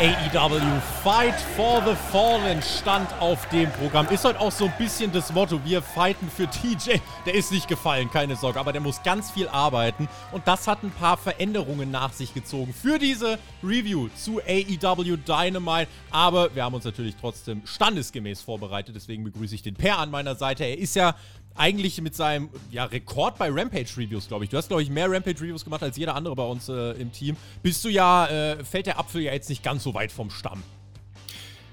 AEW Fight for the Fallen stand auf dem Programm. Ist heute auch so ein bisschen das Motto, wir fighten für TJ. Der ist nicht gefallen, keine Sorge, aber der muss ganz viel arbeiten. Und das hat ein paar Veränderungen nach sich gezogen für diese Review zu AEW Dynamite. Aber wir haben uns natürlich trotzdem standesgemäß vorbereitet. Deswegen begrüße ich den Per an meiner Seite. Er ist ja eigentlich mit seinem ja, Rekord bei Rampage-Reviews, glaube ich. Du hast, glaube ich, mehr Rampage-Reviews gemacht als jeder andere bei uns äh, im Team. Bist du ja, äh, fällt der Apfel ja jetzt nicht ganz so weit vom Stamm.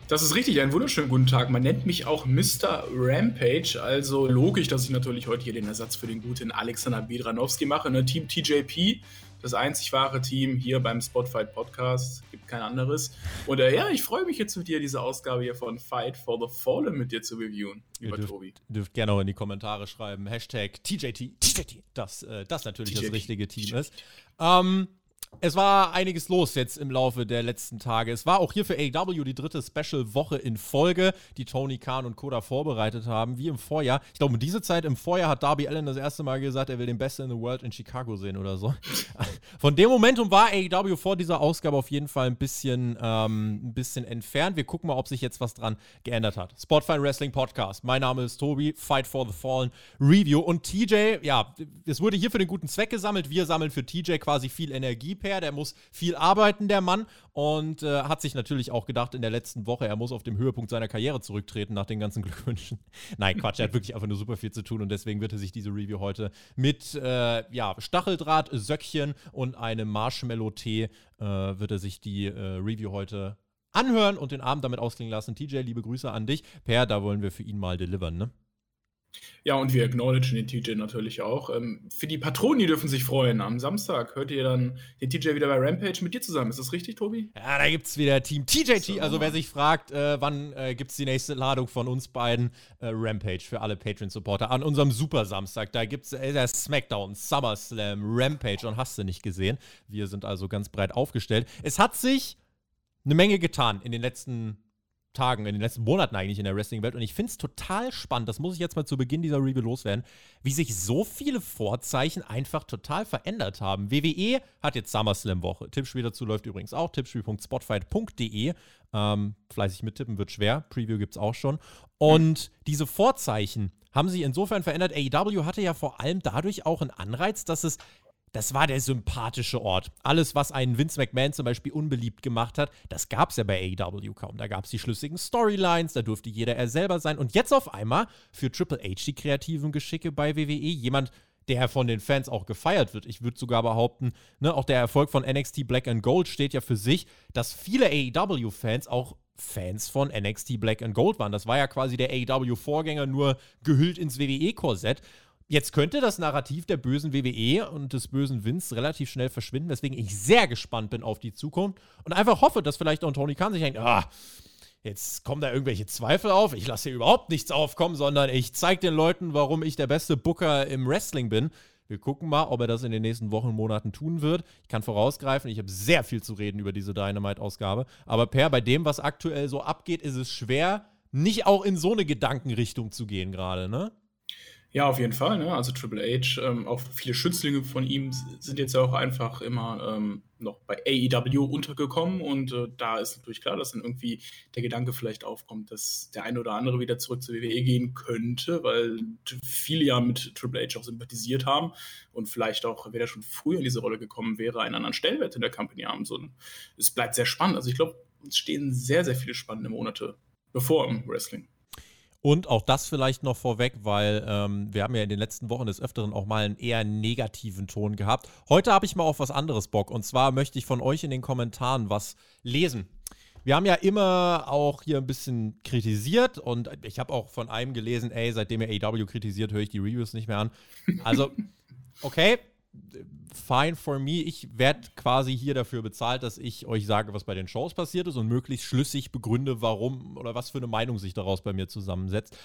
Das ist richtig, einen wunderschönen guten Tag. Man nennt mich auch Mr. Rampage, also logisch, dass ich natürlich heute hier den Ersatz für den guten Alexander Bedranowski mache. Ne? Team TJP das einzig wahre Team hier beim Spotfight Podcast. Gibt kein anderes. Und äh, ja, ich freue mich jetzt mit dir, diese Ausgabe hier von Fight for the Fallen mit dir zu reviewen, lieber dürft, Tobi. Dürft gerne auch in die Kommentare schreiben. Hashtag TJT, TJT, dass äh, das natürlich TJT, das richtige Team TJT. ist. Ähm, es war einiges los jetzt im Laufe der letzten Tage. Es war auch hier für AW die dritte Special-Woche in Folge, die Tony Khan und Koda vorbereitet haben, wie im Vorjahr. Ich glaube, um diese Zeit im Vorjahr hat Darby Allen das erste Mal gesagt, er will den Besten in the World in Chicago sehen oder so. Von dem Momentum war AW vor dieser Ausgabe auf jeden Fall ein bisschen, ähm, ein bisschen entfernt. Wir gucken mal, ob sich jetzt was dran geändert hat. Spotfine Wrestling Podcast. Mein Name ist Tobi, Fight for the Fallen Review. Und TJ, ja, es wurde hier für den guten Zweck gesammelt. Wir sammeln für TJ quasi viel Energie her. Der muss viel arbeiten, der Mann. Und äh, hat sich natürlich auch gedacht in der letzten Woche, er muss auf dem Höhepunkt seiner Karriere zurücktreten nach den ganzen Glückwünschen. Nein, Quatsch, er hat wirklich einfach nur super viel zu tun und deswegen wird er sich diese Review heute mit äh, ja, Stacheldraht, Söckchen und einem Marshmallow-Tee äh, wird er sich die äh, Review heute anhören und den Abend damit ausklingen lassen. TJ, liebe Grüße an dich. Per, da wollen wir für ihn mal delivern, ne? Ja, und wir acknowledgen den TJ natürlich auch. Ähm, für die Patronen, die dürfen sich freuen. Am Samstag hört ihr dann den TJ wieder bei Rampage mit dir zusammen. Ist das richtig, Tobi? Ja, da gibt es wieder Team TJT. So. Also, wer sich fragt, äh, wann äh, gibt es die nächste Ladung von uns beiden, äh, Rampage für alle Patreon-Supporter. An unserem Super Samstag, da gibt es äh, der Smackdown, SummerSlam, Rampage und hast du nicht gesehen. Wir sind also ganz breit aufgestellt. Es hat sich eine Menge getan in den letzten Tagen, in den letzten Monaten eigentlich in der Wrestling-Welt. Und ich finde es total spannend, das muss ich jetzt mal zu Beginn dieser Review loswerden, wie sich so viele Vorzeichen einfach total verändert haben. WWE hat jetzt SummerSlam-Woche. Tippspiel dazu läuft übrigens auch, tippspiel.spotfight.de. Ähm, fleißig mittippen wird schwer, Preview gibt es auch schon. Und diese Vorzeichen haben sich insofern verändert. AEW hatte ja vor allem dadurch auch einen Anreiz, dass es das war der sympathische Ort. Alles, was einen Vince McMahon zum Beispiel unbeliebt gemacht hat, das gab es ja bei AEW kaum. Da gab es die schlüssigen Storylines, da durfte jeder er selber sein. Und jetzt auf einmal für Triple H die kreativen Geschicke bei WWE. Jemand, der von den Fans auch gefeiert wird. Ich würde sogar behaupten, ne, auch der Erfolg von NXT Black and Gold steht ja für sich, dass viele AEW-Fans auch Fans von NXT Black and Gold waren. Das war ja quasi der AEW-Vorgänger, nur gehüllt ins WWE-Korsett. Jetzt könnte das Narrativ der bösen WWE und des bösen Vince relativ schnell verschwinden, weswegen ich sehr gespannt bin auf die Zukunft und einfach hoffe, dass vielleicht auch Tony Khan sich denkt, ah, jetzt kommen da irgendwelche Zweifel auf, ich lasse hier überhaupt nichts aufkommen, sondern ich zeige den Leuten, warum ich der beste Booker im Wrestling bin. Wir gucken mal, ob er das in den nächsten Wochen und Monaten tun wird. Ich kann vorausgreifen, ich habe sehr viel zu reden über diese Dynamite-Ausgabe. Aber Per, bei dem, was aktuell so abgeht, ist es schwer, nicht auch in so eine Gedankenrichtung zu gehen gerade, ne? Ja, auf jeden Fall. Ne? Also Triple H, ähm, auch viele Schützlinge von ihm sind jetzt auch einfach immer ähm, noch bei AEW untergekommen und äh, da ist natürlich klar, dass dann irgendwie der Gedanke vielleicht aufkommt, dass der eine oder andere wieder zurück zur WWE gehen könnte, weil viele ja mit Triple H auch sympathisiert haben und vielleicht auch, wer da schon früher in diese Rolle gekommen wäre, einen anderen Stellwert in der Company haben. So, es bleibt sehr spannend. Also ich glaube, es stehen sehr, sehr viele spannende Monate bevor im Wrestling. Und auch das vielleicht noch vorweg, weil ähm, wir haben ja in den letzten Wochen des Öfteren auch mal einen eher negativen Ton gehabt. Heute habe ich mal auf was anderes Bock. Und zwar möchte ich von euch in den Kommentaren was lesen. Wir haben ja immer auch hier ein bisschen kritisiert und ich habe auch von einem gelesen, ey, seitdem ihr AW kritisiert, höre ich die Reviews nicht mehr an. Also, okay, fine for me. Ich werde quasi hier dafür bezahlt, dass ich euch sage, was bei den Shows passiert ist und möglichst schlüssig begründe, warum oder was für eine Meinung sich daraus bei mir zusammensetzt.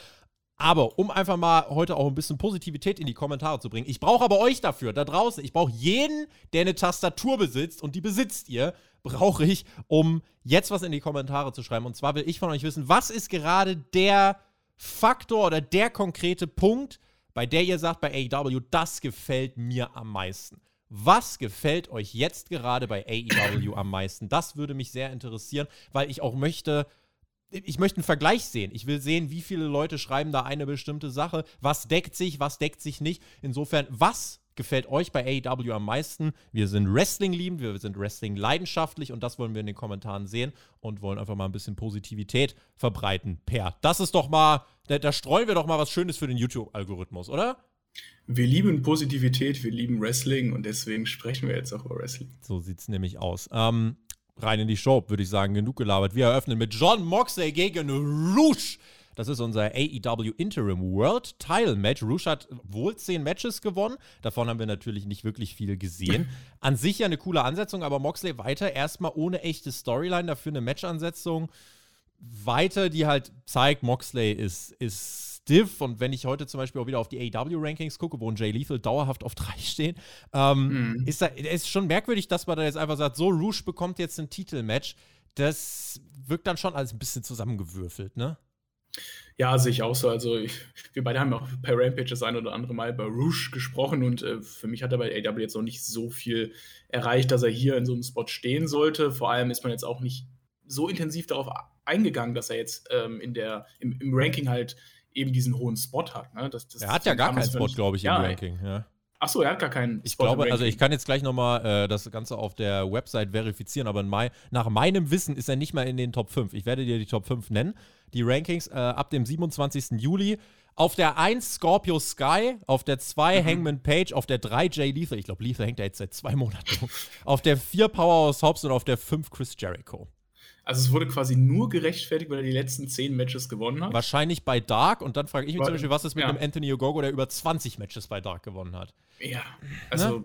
Aber um einfach mal heute auch ein bisschen Positivität in die Kommentare zu bringen, ich brauche aber euch dafür, da draußen, ich brauche jeden, der eine Tastatur besitzt und die besitzt ihr, brauche ich, um jetzt was in die Kommentare zu schreiben. Und zwar will ich von euch wissen, was ist gerade der Faktor oder der konkrete Punkt, bei der ihr sagt bei AEW, das gefällt mir am meisten. Was gefällt euch jetzt gerade bei AEW am meisten? Das würde mich sehr interessieren, weil ich auch möchte, ich möchte einen Vergleich sehen. Ich will sehen, wie viele Leute schreiben da eine bestimmte Sache. Was deckt sich, was deckt sich nicht. Insofern, was gefällt euch bei AEW am meisten? Wir sind Wrestling liebend, wir sind Wrestling leidenschaftlich und das wollen wir in den Kommentaren sehen und wollen einfach mal ein bisschen Positivität verbreiten. Per, das ist doch mal, da, da streuen wir doch mal was Schönes für den YouTube-Algorithmus, oder? Wir lieben Positivität, wir lieben Wrestling und deswegen sprechen wir jetzt auch über Wrestling. So sieht es nämlich aus. Ähm, rein in die Show, würde ich sagen, genug gelabert. Wir eröffnen mit John Moxley gegen Rouge. Das ist unser AEW Interim World Title Match. Rouge hat wohl zehn Matches gewonnen. Davon haben wir natürlich nicht wirklich viel gesehen. An sich ja eine coole Ansetzung, aber Moxley weiter erstmal ohne echte Storyline, dafür eine Matchansetzung weiter, die halt zeigt, Moxley ist, ist stiff. Und wenn ich heute zum Beispiel auch wieder auf die AW-Rankings gucke, wo ein Jay Lethal dauerhaft auf drei steht, ähm, mhm. ist da ist schon merkwürdig, dass man da jetzt einfach sagt, so, Rouge bekommt jetzt ein Titelmatch. Das wirkt dann schon alles ein bisschen zusammengewürfelt, ne? Ja, sehe ich auch so. Also, ich, wir beide haben auch per Rampage das ein oder andere Mal bei Rouge gesprochen und äh, für mich hat er bei AW jetzt noch nicht so viel erreicht, dass er hier in so einem Spot stehen sollte. Vor allem ist man jetzt auch nicht so intensiv darauf eingegangen, dass er jetzt ähm, in der, im, im Ranking halt eben diesen hohen Spot hat. Ne? Das, das er hat ja gar keinen Spot, glaube ich, im ja, Ranking. Ja. Ach so, er hat gar keinen. Ich Spot glaube, also ich kann jetzt gleich nochmal äh, das Ganze auf der Website verifizieren, aber Mai, nach meinem Wissen ist er nicht mal in den Top 5. Ich werde dir die Top 5 nennen. Die Rankings äh, ab dem 27. Juli. Auf der 1 Scorpio Sky, auf der 2 mhm. Hangman Page, auf der 3 Jay Lethal. Ich glaube, Lethal hängt da jetzt seit zwei Monaten. auf der 4 Powerhouse Hobbs und auf der 5 Chris Jericho. Also es wurde quasi nur gerechtfertigt, weil er die letzten zehn Matches gewonnen hat. Wahrscheinlich bei Dark und dann frage ich mich zum Beispiel, was ist mit ja. einem Anthony Ogogo, der über 20 Matches bei Dark gewonnen hat? Ja, also ne?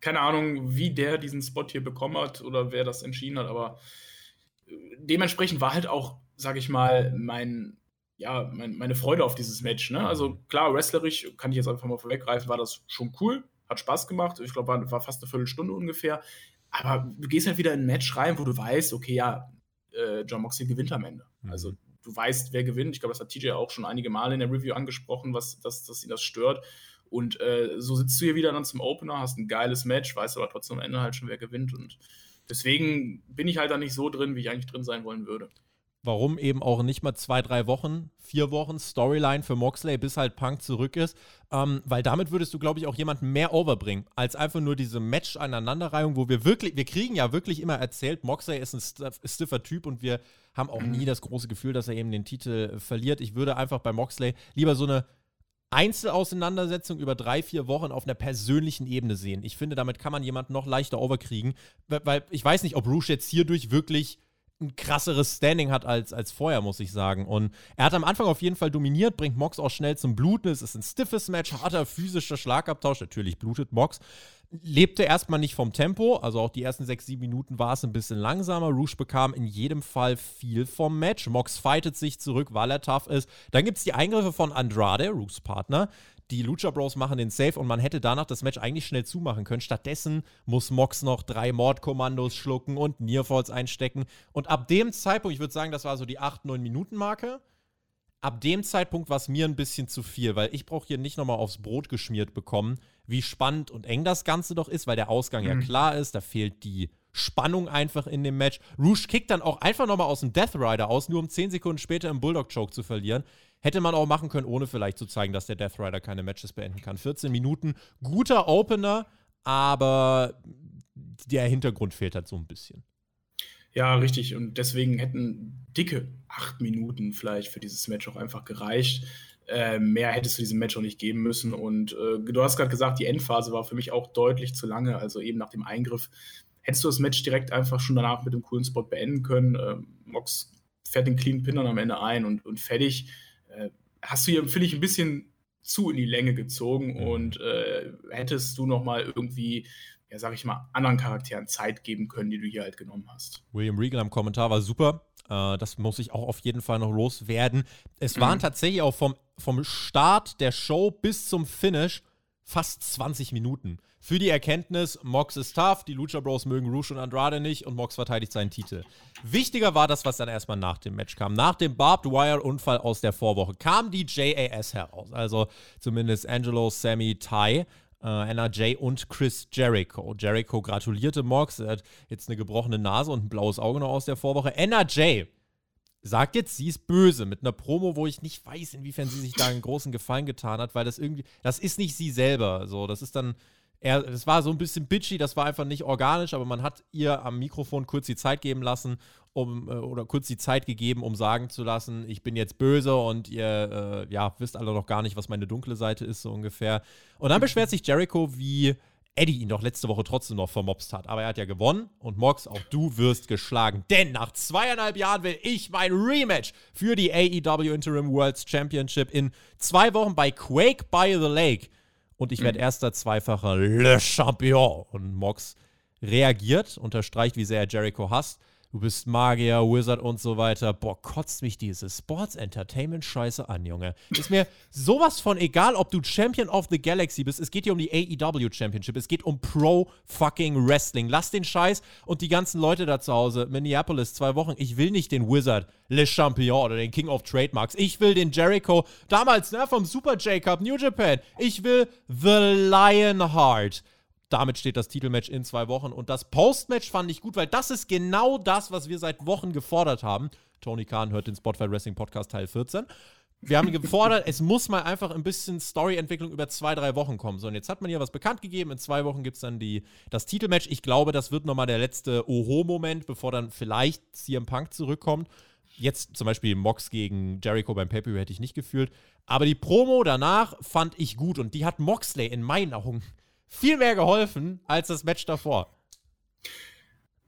keine Ahnung, wie der diesen Spot hier bekommen hat oder wer das entschieden hat, aber äh, dementsprechend war halt auch, sag ich mal, mein, ja, mein, meine Freude auf dieses Match. Ne? Also klar, wrestlerisch, kann ich jetzt einfach mal vorweggreifen, war das schon cool, hat Spaß gemacht. Ich glaube, war, war fast eine Viertelstunde ungefähr. Aber du gehst halt wieder in ein Match rein, wo du weißt, okay, ja, äh, John Moxley gewinnt am Ende. Mhm. Also du weißt, wer gewinnt. Ich glaube, das hat TJ auch schon einige Male in der Review angesprochen, was, dass, dass ihn das stört. Und äh, so sitzt du hier wieder dann zum Opener, hast ein geiles Match, weißt aber trotzdem am Ende halt schon, wer gewinnt. Und deswegen bin ich halt da nicht so drin, wie ich eigentlich drin sein wollen würde warum eben auch nicht mal zwei, drei Wochen, vier Wochen Storyline für Moxley, bis halt Punk zurück ist. Ähm, weil damit würdest du, glaube ich, auch jemanden mehr overbringen, als einfach nur diese Match-Aneinanderreihung, wo wir wirklich, wir kriegen ja wirklich immer erzählt, Moxley ist ein stiffer Typ und wir haben auch nie das große Gefühl, dass er eben den Titel verliert. Ich würde einfach bei Moxley lieber so eine Einzelauseinandersetzung über drei, vier Wochen auf einer persönlichen Ebene sehen. Ich finde, damit kann man jemanden noch leichter overkriegen, weil ich weiß nicht, ob Rouge jetzt hierdurch wirklich ein krasseres Standing hat als, als vorher, muss ich sagen. Und er hat am Anfang auf jeden Fall dominiert, bringt Mox auch schnell zum Bluten. Es ist ein stiffes Match, harter physischer Schlagabtausch. Natürlich blutet Mox. Lebte erstmal nicht vom Tempo, also auch die ersten sechs, sieben Minuten war es ein bisschen langsamer. Rouge bekam in jedem Fall viel vom Match. Mox fightet sich zurück, weil er tough ist. Dann gibt es die Eingriffe von Andrade, Rouges Partner, die Lucha Bros machen den Safe und man hätte danach das Match eigentlich schnell zumachen können. Stattdessen muss Mox noch drei Mordkommandos schlucken und Nearfalls einstecken. Und ab dem Zeitpunkt, ich würde sagen, das war so die 8-9 Minuten Marke, ab dem Zeitpunkt war es mir ein bisschen zu viel, weil ich brauche hier nicht nochmal aufs Brot geschmiert bekommen, wie spannend und eng das Ganze doch ist, weil der Ausgang mhm. ja klar ist, da fehlt die Spannung einfach in dem Match. Rouge kickt dann auch einfach nochmal aus dem Death Rider aus, nur um 10 Sekunden später im Bulldog Choke zu verlieren. Hätte man auch machen können, ohne vielleicht zu zeigen, dass der Death Rider keine Matches beenden kann. 14 Minuten, guter Opener, aber der Hintergrund fehlt halt so ein bisschen. Ja, richtig. Und deswegen hätten dicke acht Minuten vielleicht für dieses Match auch einfach gereicht. Äh, mehr hättest du diesem Match auch nicht geben müssen. Und äh, du hast gerade gesagt, die Endphase war für mich auch deutlich zu lange. Also eben nach dem Eingriff hättest du das Match direkt einfach schon danach mit dem coolen Spot beenden können. Äh, Mox fährt den Clean Pin dann am Ende ein und, und fertig äh, hast du hier, finde ich, ein bisschen zu in die Länge gezogen mhm. und äh, hättest du noch mal irgendwie, ja, sag ich mal, anderen Charakteren Zeit geben können, die du hier halt genommen hast. William Regal am Kommentar war super. Äh, das muss ich auch auf jeden Fall noch loswerden. Es waren mhm. tatsächlich auch vom, vom Start der Show bis zum Finish fast 20 Minuten. Für die Erkenntnis, Mox ist tough, die Lucha Bros mögen Rouge und Andrade nicht und Mox verteidigt seinen Titel. Wichtiger war das, was dann erstmal nach dem Match kam. Nach dem Barbed Wire-Unfall aus der Vorwoche kam die JAS heraus. Also zumindest Angelo, Sammy, Ty. Uh, NRJ und Chris Jericho. Jericho gratulierte Mox. Er hat jetzt eine gebrochene Nase und ein blaues Auge noch aus der Vorwoche. NRJ sagt jetzt, sie ist böse mit einer Promo, wo ich nicht weiß, inwiefern sie sich da einen großen Gefallen getan hat, weil das irgendwie, das ist nicht sie selber. So, das ist dann, er, das war so ein bisschen bitchy, das war einfach nicht organisch, aber man hat ihr am Mikrofon kurz die Zeit geben lassen, um, äh, oder kurz die Zeit gegeben, um sagen zu lassen, ich bin jetzt böse und ihr, äh, ja, wisst alle noch gar nicht, was meine dunkle Seite ist, so ungefähr. Und dann beschwert sich Jericho, wie Eddie ihn doch letzte Woche trotzdem noch vermobst hat. Aber er hat ja gewonnen und Mox, auch du wirst geschlagen. Denn nach zweieinhalb Jahren will ich mein Rematch für die AEW Interim Worlds Championship in zwei Wochen bei Quake by the Lake. Und ich werde mhm. erster zweifacher Le Champion. Und Mox reagiert, unterstreicht, wie sehr er Jericho hasst du bist Magier, Wizard und so weiter. Boah, kotzt mich diese Sports-Entertainment-Scheiße an, Junge. Ist mir sowas von egal, ob du Champion of the Galaxy bist. Es geht hier um die AEW Championship. Es geht um Pro-Fucking Wrestling. Lass den Scheiß und die ganzen Leute da zu Hause. Minneapolis, zwei Wochen. Ich will nicht den Wizard, Le Champion oder den King of Trademarks. Ich will den Jericho, damals, ne, vom Super J-Cup, New Japan. Ich will The Lionheart damit steht das Titelmatch in zwei Wochen. Und das Postmatch fand ich gut, weil das ist genau das, was wir seit Wochen gefordert haben. Tony Khan hört den Spotify Wrestling Podcast Teil 14. Wir haben gefordert, es muss mal einfach ein bisschen Storyentwicklung über zwei, drei Wochen kommen. So, und jetzt hat man hier was bekannt gegeben. In zwei Wochen gibt es dann die, das Titelmatch. Ich glaube, das wird nochmal der letzte Oho-Moment, bevor dann vielleicht CM Punk zurückkommt. Jetzt zum Beispiel Mox gegen Jericho beim pay hätte ich nicht gefühlt. Aber die Promo danach fand ich gut und die hat Moxley in meinen Augen viel mehr geholfen als das Match davor.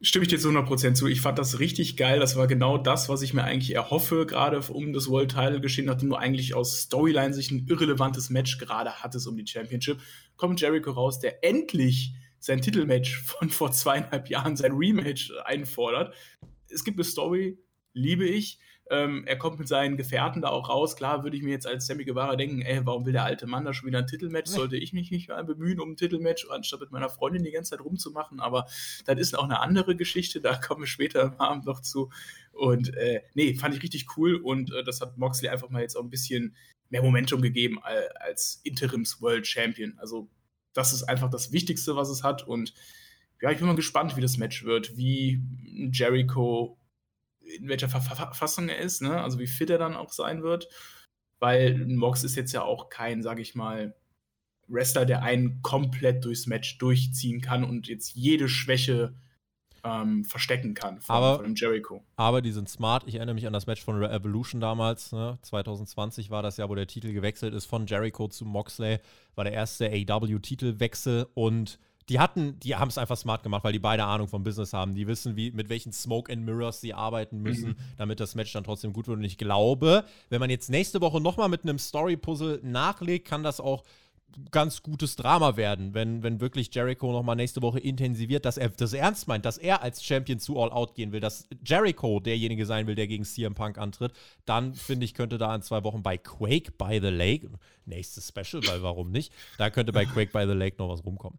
Stimme ich dir zu 100% zu. Ich fand das richtig geil. Das war genau das, was ich mir eigentlich erhoffe, gerade um das World Title geschehen, nachdem du eigentlich aus Storyline sich ein irrelevantes Match gerade hattest um die Championship. Kommt Jericho raus, der endlich sein Titelmatch von vor zweieinhalb Jahren, sein Rematch einfordert. Es gibt eine Story, liebe ich. Ähm, er kommt mit seinen Gefährten da auch raus. Klar würde ich mir jetzt als Sammy Guevara denken, ey, warum will der alte Mann da schon wieder ein Titelmatch? Sollte ich mich nicht mal bemühen um ein Titelmatch, anstatt mit meiner Freundin die ganze Zeit rumzumachen? Aber das ist auch eine andere Geschichte, da kommen wir später am Abend noch zu. Und äh, nee, fand ich richtig cool und äh, das hat Moxley einfach mal jetzt auch ein bisschen mehr Momentum gegeben als Interims-World Champion. Also das ist einfach das Wichtigste, was es hat und ja, ich bin mal gespannt, wie das Match wird, wie Jericho in welcher Verfassung er ist, ne? also wie fit er dann auch sein wird. Weil Mox ist jetzt ja auch kein, sag ich mal, Wrestler, der einen komplett durchs Match durchziehen kann und jetzt jede Schwäche ähm, verstecken kann von, aber, von dem Jericho. Aber die sind smart. Ich erinnere mich an das Match von Evolution damals. Ne? 2020 war das ja, wo der Titel gewechselt ist von Jericho zu Moxley. War der erste AW-Titelwechsel und die hatten, die haben es einfach smart gemacht, weil die beide Ahnung vom Business haben. Die wissen, wie, mit welchen Smoke and Mirrors sie arbeiten müssen, mhm. damit das Match dann trotzdem gut wird. Und ich glaube, wenn man jetzt nächste Woche nochmal mit einem Story-Puzzle nachlegt, kann das auch ganz gutes Drama werden, wenn, wenn wirklich Jericho nochmal nächste Woche intensiviert, dass er das ernst meint, dass er als Champion zu All Out gehen will, dass Jericho derjenige sein will, der gegen CM Punk antritt, dann finde ich, könnte da in zwei Wochen bei Quake by the Lake, nächstes Special, weil warum nicht, da könnte bei Quake by the Lake noch was rumkommen.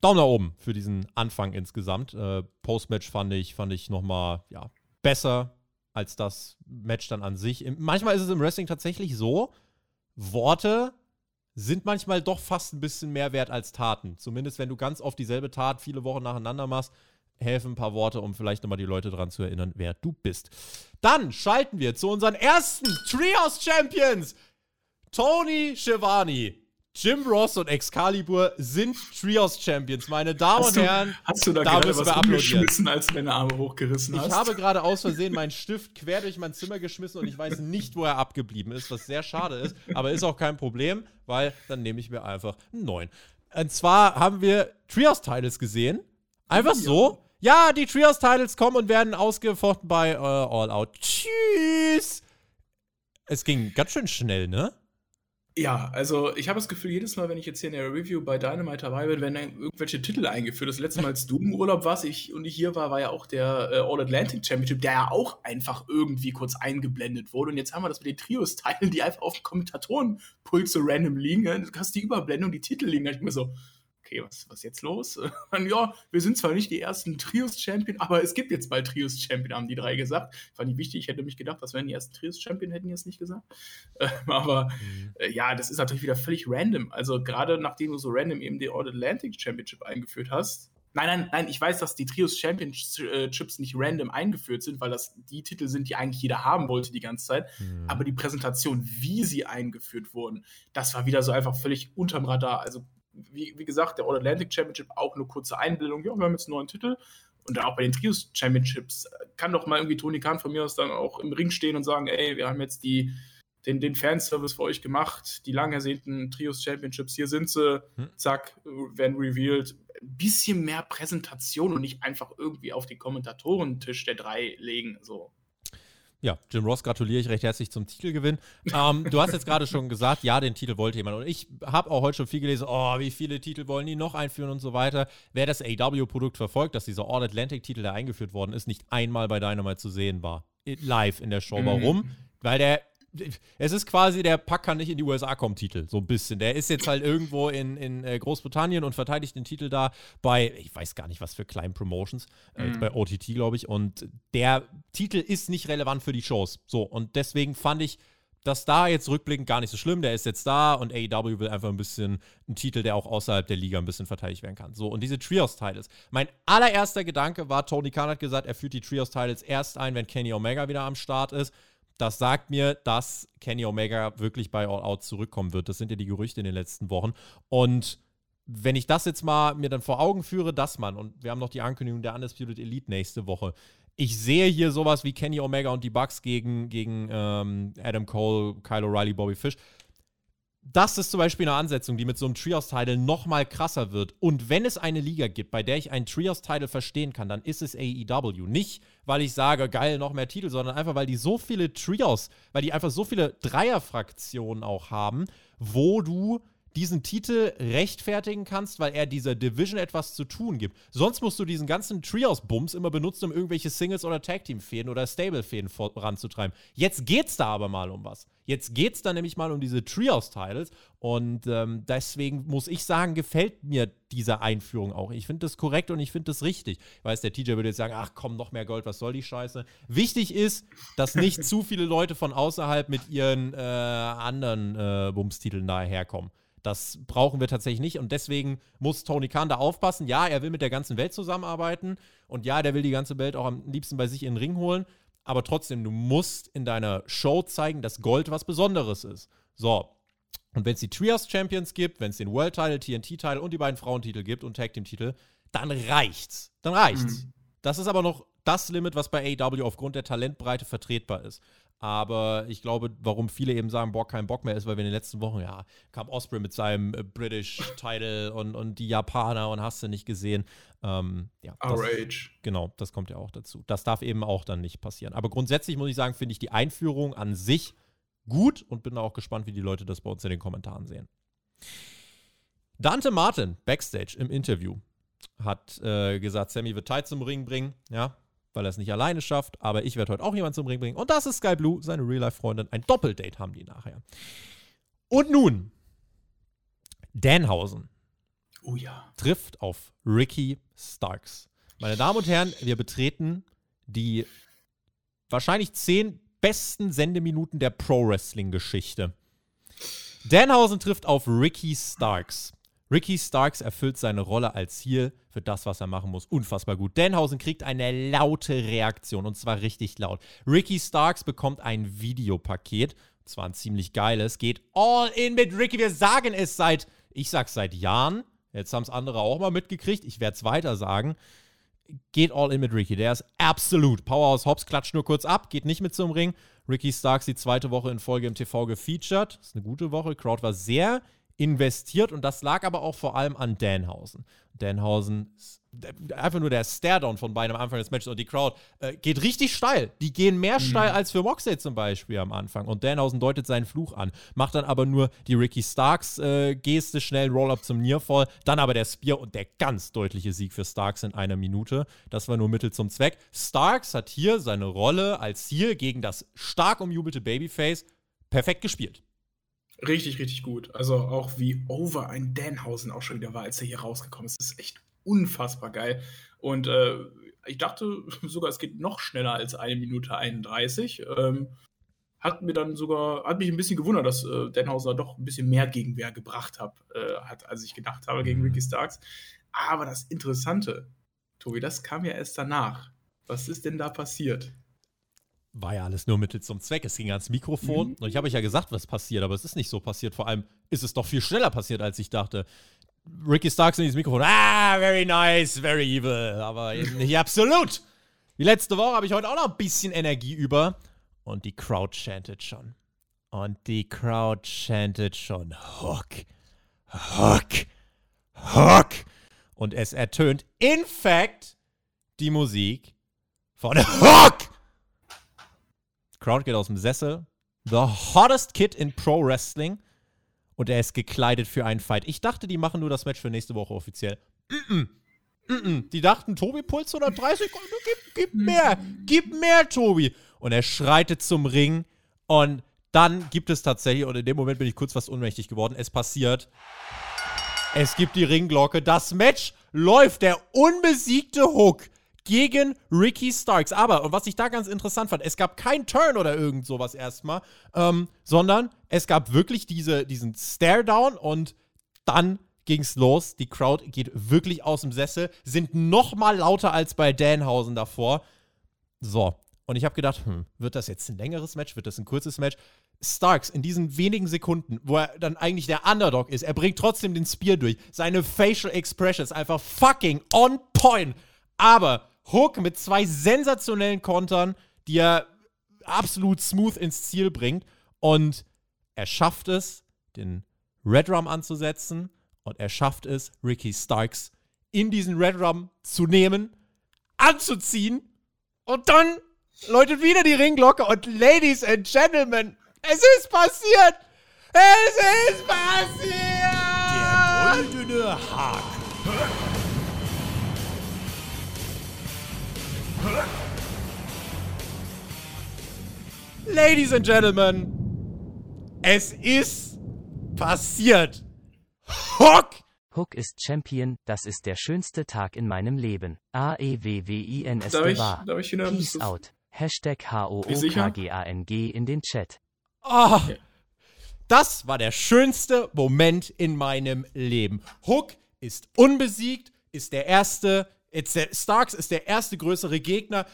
Daumen nach oben für diesen Anfang insgesamt. Äh, Postmatch fand ich, fand ich nochmal ja, besser als das Match dann an sich. Manchmal ist es im Wrestling tatsächlich so, Worte sind manchmal doch fast ein bisschen mehr wert als Taten. Zumindest wenn du ganz oft dieselbe Tat viele Wochen nacheinander machst, helfen ein paar Worte, um vielleicht nochmal die Leute daran zu erinnern, wer du bist. Dann schalten wir zu unseren ersten Trios Champions. Tony Schiavone Jim Ross und Excalibur sind Trios Champions, meine Damen hast und Herren. hast du da, da gerade was umgeschmissen, als du deine Arme hochgerissen hast? Ich habe gerade aus Versehen meinen Stift quer durch mein Zimmer geschmissen und ich weiß nicht, wo er abgeblieben ist, was sehr schade ist. Aber ist auch kein Problem, weil dann nehme ich mir einfach einen neuen. Und zwar haben wir Trios-Titles gesehen. Einfach ja. so. Ja, die Trios-Titles kommen und werden ausgefochten bei uh, All Out. Tschüss. Es ging ganz schön schnell, ne? Ja, also ich habe das Gefühl, jedes Mal, wenn ich jetzt hier in der Review bei Dynamite dabei bin, werden irgendwelche Titel eingeführt. Das letzte Mal, als du im Urlaub warst ich, und ich hier war, war ja auch der äh, All-Atlantic Championship, der ja auch einfach irgendwie kurz eingeblendet wurde. Und jetzt haben wir das mit den Trios-Teilen, die einfach auf dem Kommentatorenpult so random liegen. Du hast die Überblendung, die Titel liegen. Da ich mir so, okay, was, was jetzt los? Ja, wir sind zwar nicht die ersten Trios-Champion, aber es gibt jetzt bald Trios-Champion, haben die drei gesagt. Fand ich wichtig, ich hätte mich gedacht, was wären die ersten Trios-Champion, hätten die es nicht gesagt. Ähm, aber mhm. äh, ja, das ist natürlich wieder völlig random. Also gerade nachdem du so random eben die All-Atlantic Championship eingeführt hast, Nein, nein, nein, ich weiß, dass die Trios Championships nicht random eingeführt sind, weil das die Titel sind, die eigentlich jeder haben wollte die ganze Zeit. Mhm. Aber die Präsentation, wie sie eingeführt wurden, das war wieder so einfach völlig unterm Radar. Also wie, wie gesagt, der All Atlantic Championship auch eine kurze Einblendung. Ja, wir haben jetzt einen neuen Titel. Und dann auch bei den Trios Championships kann doch mal irgendwie Tony Khan von mir aus dann auch im Ring stehen und sagen, ey, wir haben jetzt die, den, den Fanservice für euch gemacht, die lang ersehnten Trios Championships, hier sind sie, hm. zack, werden revealed. Ein bisschen mehr Präsentation und nicht einfach irgendwie auf den Kommentatorentisch der drei legen. So. Ja, Jim Ross gratuliere ich recht herzlich zum Titelgewinn. Ähm, du hast jetzt gerade schon gesagt, ja, den Titel wollte jemand. Und ich habe auch heute schon viel gelesen, oh, wie viele Titel wollen die noch einführen und so weiter. Wer das AW-Produkt verfolgt, dass dieser All-Atlantic-Titel, der eingeführt worden ist, nicht einmal bei Dynamite zu sehen war. Live in der Show. Mhm. Warum? Weil der es ist quasi der Pack kann nicht in die USA kommen Titel, so ein bisschen. Der ist jetzt halt irgendwo in, in äh, Großbritannien und verteidigt den Titel da bei, ich weiß gar nicht was für kleinen Promotions, äh, mhm. bei OTT glaube ich. Und der Titel ist nicht relevant für die Shows. So, und deswegen fand ich das da jetzt rückblickend gar nicht so schlimm. Der ist jetzt da und AEW will einfach ein bisschen einen Titel, der auch außerhalb der Liga ein bisschen verteidigt werden kann. So, und diese Trios-Titles. Mein allererster Gedanke war, Tony Khan hat gesagt, er führt die Trios-Titles erst ein, wenn Kenny Omega wieder am Start ist das sagt mir, dass Kenny Omega wirklich bei All Out zurückkommen wird. Das sind ja die Gerüchte in den letzten Wochen. Und wenn ich das jetzt mal mir dann vor Augen führe, dass man, und wir haben noch die Ankündigung der Undisputed Elite nächste Woche, ich sehe hier sowas wie Kenny Omega und die Bucks gegen, gegen ähm, Adam Cole, Kyle O'Reilly, Bobby Fish das ist zum Beispiel eine Ansetzung, die mit so einem Trios-Title noch mal krasser wird. Und wenn es eine Liga gibt, bei der ich einen Trios-Title verstehen kann, dann ist es AEW. Nicht, weil ich sage, geil, noch mehr Titel, sondern einfach, weil die so viele Trios, weil die einfach so viele Dreierfraktionen auch haben, wo du diesen Titel rechtfertigen kannst, weil er dieser Division etwas zu tun gibt. Sonst musst du diesen ganzen Trios-Bums immer benutzen, um irgendwelche Singles- oder Tag-Team-Fäden oder Stable-Fäden voranzutreiben. Jetzt geht's da aber mal um was. Jetzt geht's da nämlich mal um diese Trios-Titles und ähm, deswegen muss ich sagen, gefällt mir diese Einführung auch. Ich finde das korrekt und ich finde das richtig. Ich weiß, der TJ würde jetzt sagen, ach komm, noch mehr Gold, was soll die Scheiße. Wichtig ist, dass nicht zu viele Leute von außerhalb mit ihren äh, anderen äh, Bums-Titeln daherkommen. Das brauchen wir tatsächlich nicht und deswegen muss Tony Khan da aufpassen. Ja, er will mit der ganzen Welt zusammenarbeiten und ja, der will die ganze Welt auch am liebsten bei sich in den Ring holen, aber trotzdem, du musst in deiner Show zeigen, dass Gold was Besonderes ist. So. Und wenn es die Trios Champions gibt, wenn es den World Title, TNT Title und die beiden Frauentitel gibt und Tag Team Titel, dann reicht's. Dann reicht's. Mhm. Das ist aber noch das Limit, was bei AEW aufgrund der Talentbreite vertretbar ist. Aber ich glaube, warum viele eben sagen, boah, kein Bock mehr ist, weil wir in den letzten Wochen, ja, kam Osprey mit seinem äh, British Title und, und die Japaner und hast du nicht gesehen. Ähm, ja, das, Age. Genau, das kommt ja auch dazu. Das darf eben auch dann nicht passieren. Aber grundsätzlich muss ich sagen, finde ich die Einführung an sich gut und bin auch gespannt, wie die Leute das bei uns in den Kommentaren sehen. Dante Martin, Backstage im Interview, hat äh, gesagt, Sammy wird Ty zum Ring bringen. Ja, weil er es nicht alleine schafft. Aber ich werde heute auch jemanden zum Ring bringen. Und das ist Sky Blue, seine Real-Life-Freundin. Ein Doppeldate haben die nachher. Und nun, Danhausen oh ja. trifft auf Ricky Starks. Meine Damen und Herren, wir betreten die wahrscheinlich zehn besten Sendeminuten der Pro-Wrestling-Geschichte. Danhausen trifft auf Ricky Starks. Ricky Starks erfüllt seine Rolle als Heel für das, was er machen muss, unfassbar gut. Danhausen kriegt eine laute Reaktion und zwar richtig laut. Ricky Starks bekommt ein Videopaket, und zwar ein ziemlich geiles, geht all in mit Ricky. Wir sagen es seit, ich sag's seit Jahren. Jetzt haben es andere auch mal mitgekriegt. Ich werde es weiter sagen. Geht all in mit Ricky. Der ist absolut. Powerhouse Hobbs klatscht nur kurz ab, geht nicht mit zum Ring. Ricky Starks die zweite Woche in Folge im TV gefeatured. Das ist eine gute Woche. Crowd war sehr investiert und das lag aber auch vor allem an Danhausen. Danhausen einfach nur der Stare-Down von beiden am Anfang des Matches und die Crowd äh, geht richtig steil. Die gehen mehr mhm. steil als für Moxley zum Beispiel am Anfang. Und Danhausen deutet seinen Fluch an, macht dann aber nur die Ricky Starks äh, Geste, schnell Roll-Up zum Nearfall, dann aber der Spear und der ganz deutliche Sieg für Starks in einer Minute. Das war nur Mittel zum Zweck. Starks hat hier seine Rolle als Ziel gegen das stark umjubelte Babyface perfekt gespielt. Richtig, richtig gut. Also auch wie over ein Danhausen auch schon wieder war, als er hier rausgekommen ist. Das ist echt unfassbar geil. Und äh, ich dachte sogar, es geht noch schneller als eine Minute 31. Ähm, hat mir dann sogar, hat mich ein bisschen gewundert, dass äh, Denhauser doch ein bisschen mehr Gegenwehr gebracht hab, äh, hat, als ich gedacht habe gegen mhm. Ricky Starks. Aber das Interessante, Tobi, das kam ja erst danach. Was ist denn da passiert? War ja alles nur Mittel zum Zweck. Es ging ans Mikrofon. Mhm. Und ich habe euch ja gesagt, was passiert, aber es ist nicht so passiert. Vor allem ist es doch viel schneller passiert, als ich dachte. Ricky Starks in dieses Mikrofon. Ah, very nice, very evil. Aber nicht absolut. Wie letzte Woche habe ich heute auch noch ein bisschen Energie über. Und die Crowd chantet schon. Und die Crowd chantet schon. Hook. Hook. Hook. Und es ertönt, in fact, die Musik von Hook. Crowd geht aus dem Sessel. The hottest kid in Pro Wrestling und er ist gekleidet für einen Fight. Ich dachte, die machen nur das Match für nächste Woche offiziell. Mm -mm. Mm die dachten, Tobi Puls 130, gib, gib mehr, gib mehr, Tobi. Und er schreitet zum Ring und dann gibt es tatsächlich, und in dem Moment bin ich kurz fast ohnmächtig geworden, es passiert. Es gibt die Ringglocke. Das Match läuft. Der unbesiegte Hook gegen Ricky Starks. Aber, und was ich da ganz interessant fand, es gab keinen Turn oder irgend sowas erstmal, ähm, sondern es gab wirklich diese, diesen Stare-Down und dann ging's los. Die Crowd geht wirklich aus dem Sessel, sind noch mal lauter als bei Danhausen davor. So, und ich habe gedacht, hm, wird das jetzt ein längeres Match? Wird das ein kurzes Match? Starks in diesen wenigen Sekunden, wo er dann eigentlich der Underdog ist, er bringt trotzdem den Spear durch. Seine Facial Expression ist einfach fucking on point. Aber Hook mit zwei sensationellen Kontern, die er absolut smooth ins Ziel bringt. Und er schafft es, den Red Rum anzusetzen. Und er schafft es, Ricky Starks in diesen Red Rum zu nehmen, anzuziehen. Und dann läutet wieder die Ringglocke. Und Ladies and Gentlemen, es ist passiert! Es ist passiert! Der goldene Haken. Ladies and Gentlemen, es ist passiert. Hook! Hook ist Champion, das ist der schönste Tag in meinem Leben. A-E-W-W-I-N-S darf ich, darf ich Peace out. Hashtag H-O-O-K-G-A-N-G in den Chat. Oh, das war der schönste Moment in meinem Leben. Hook ist unbesiegt, ist der erste Jetzt der Starks ist der erste größere Gegner.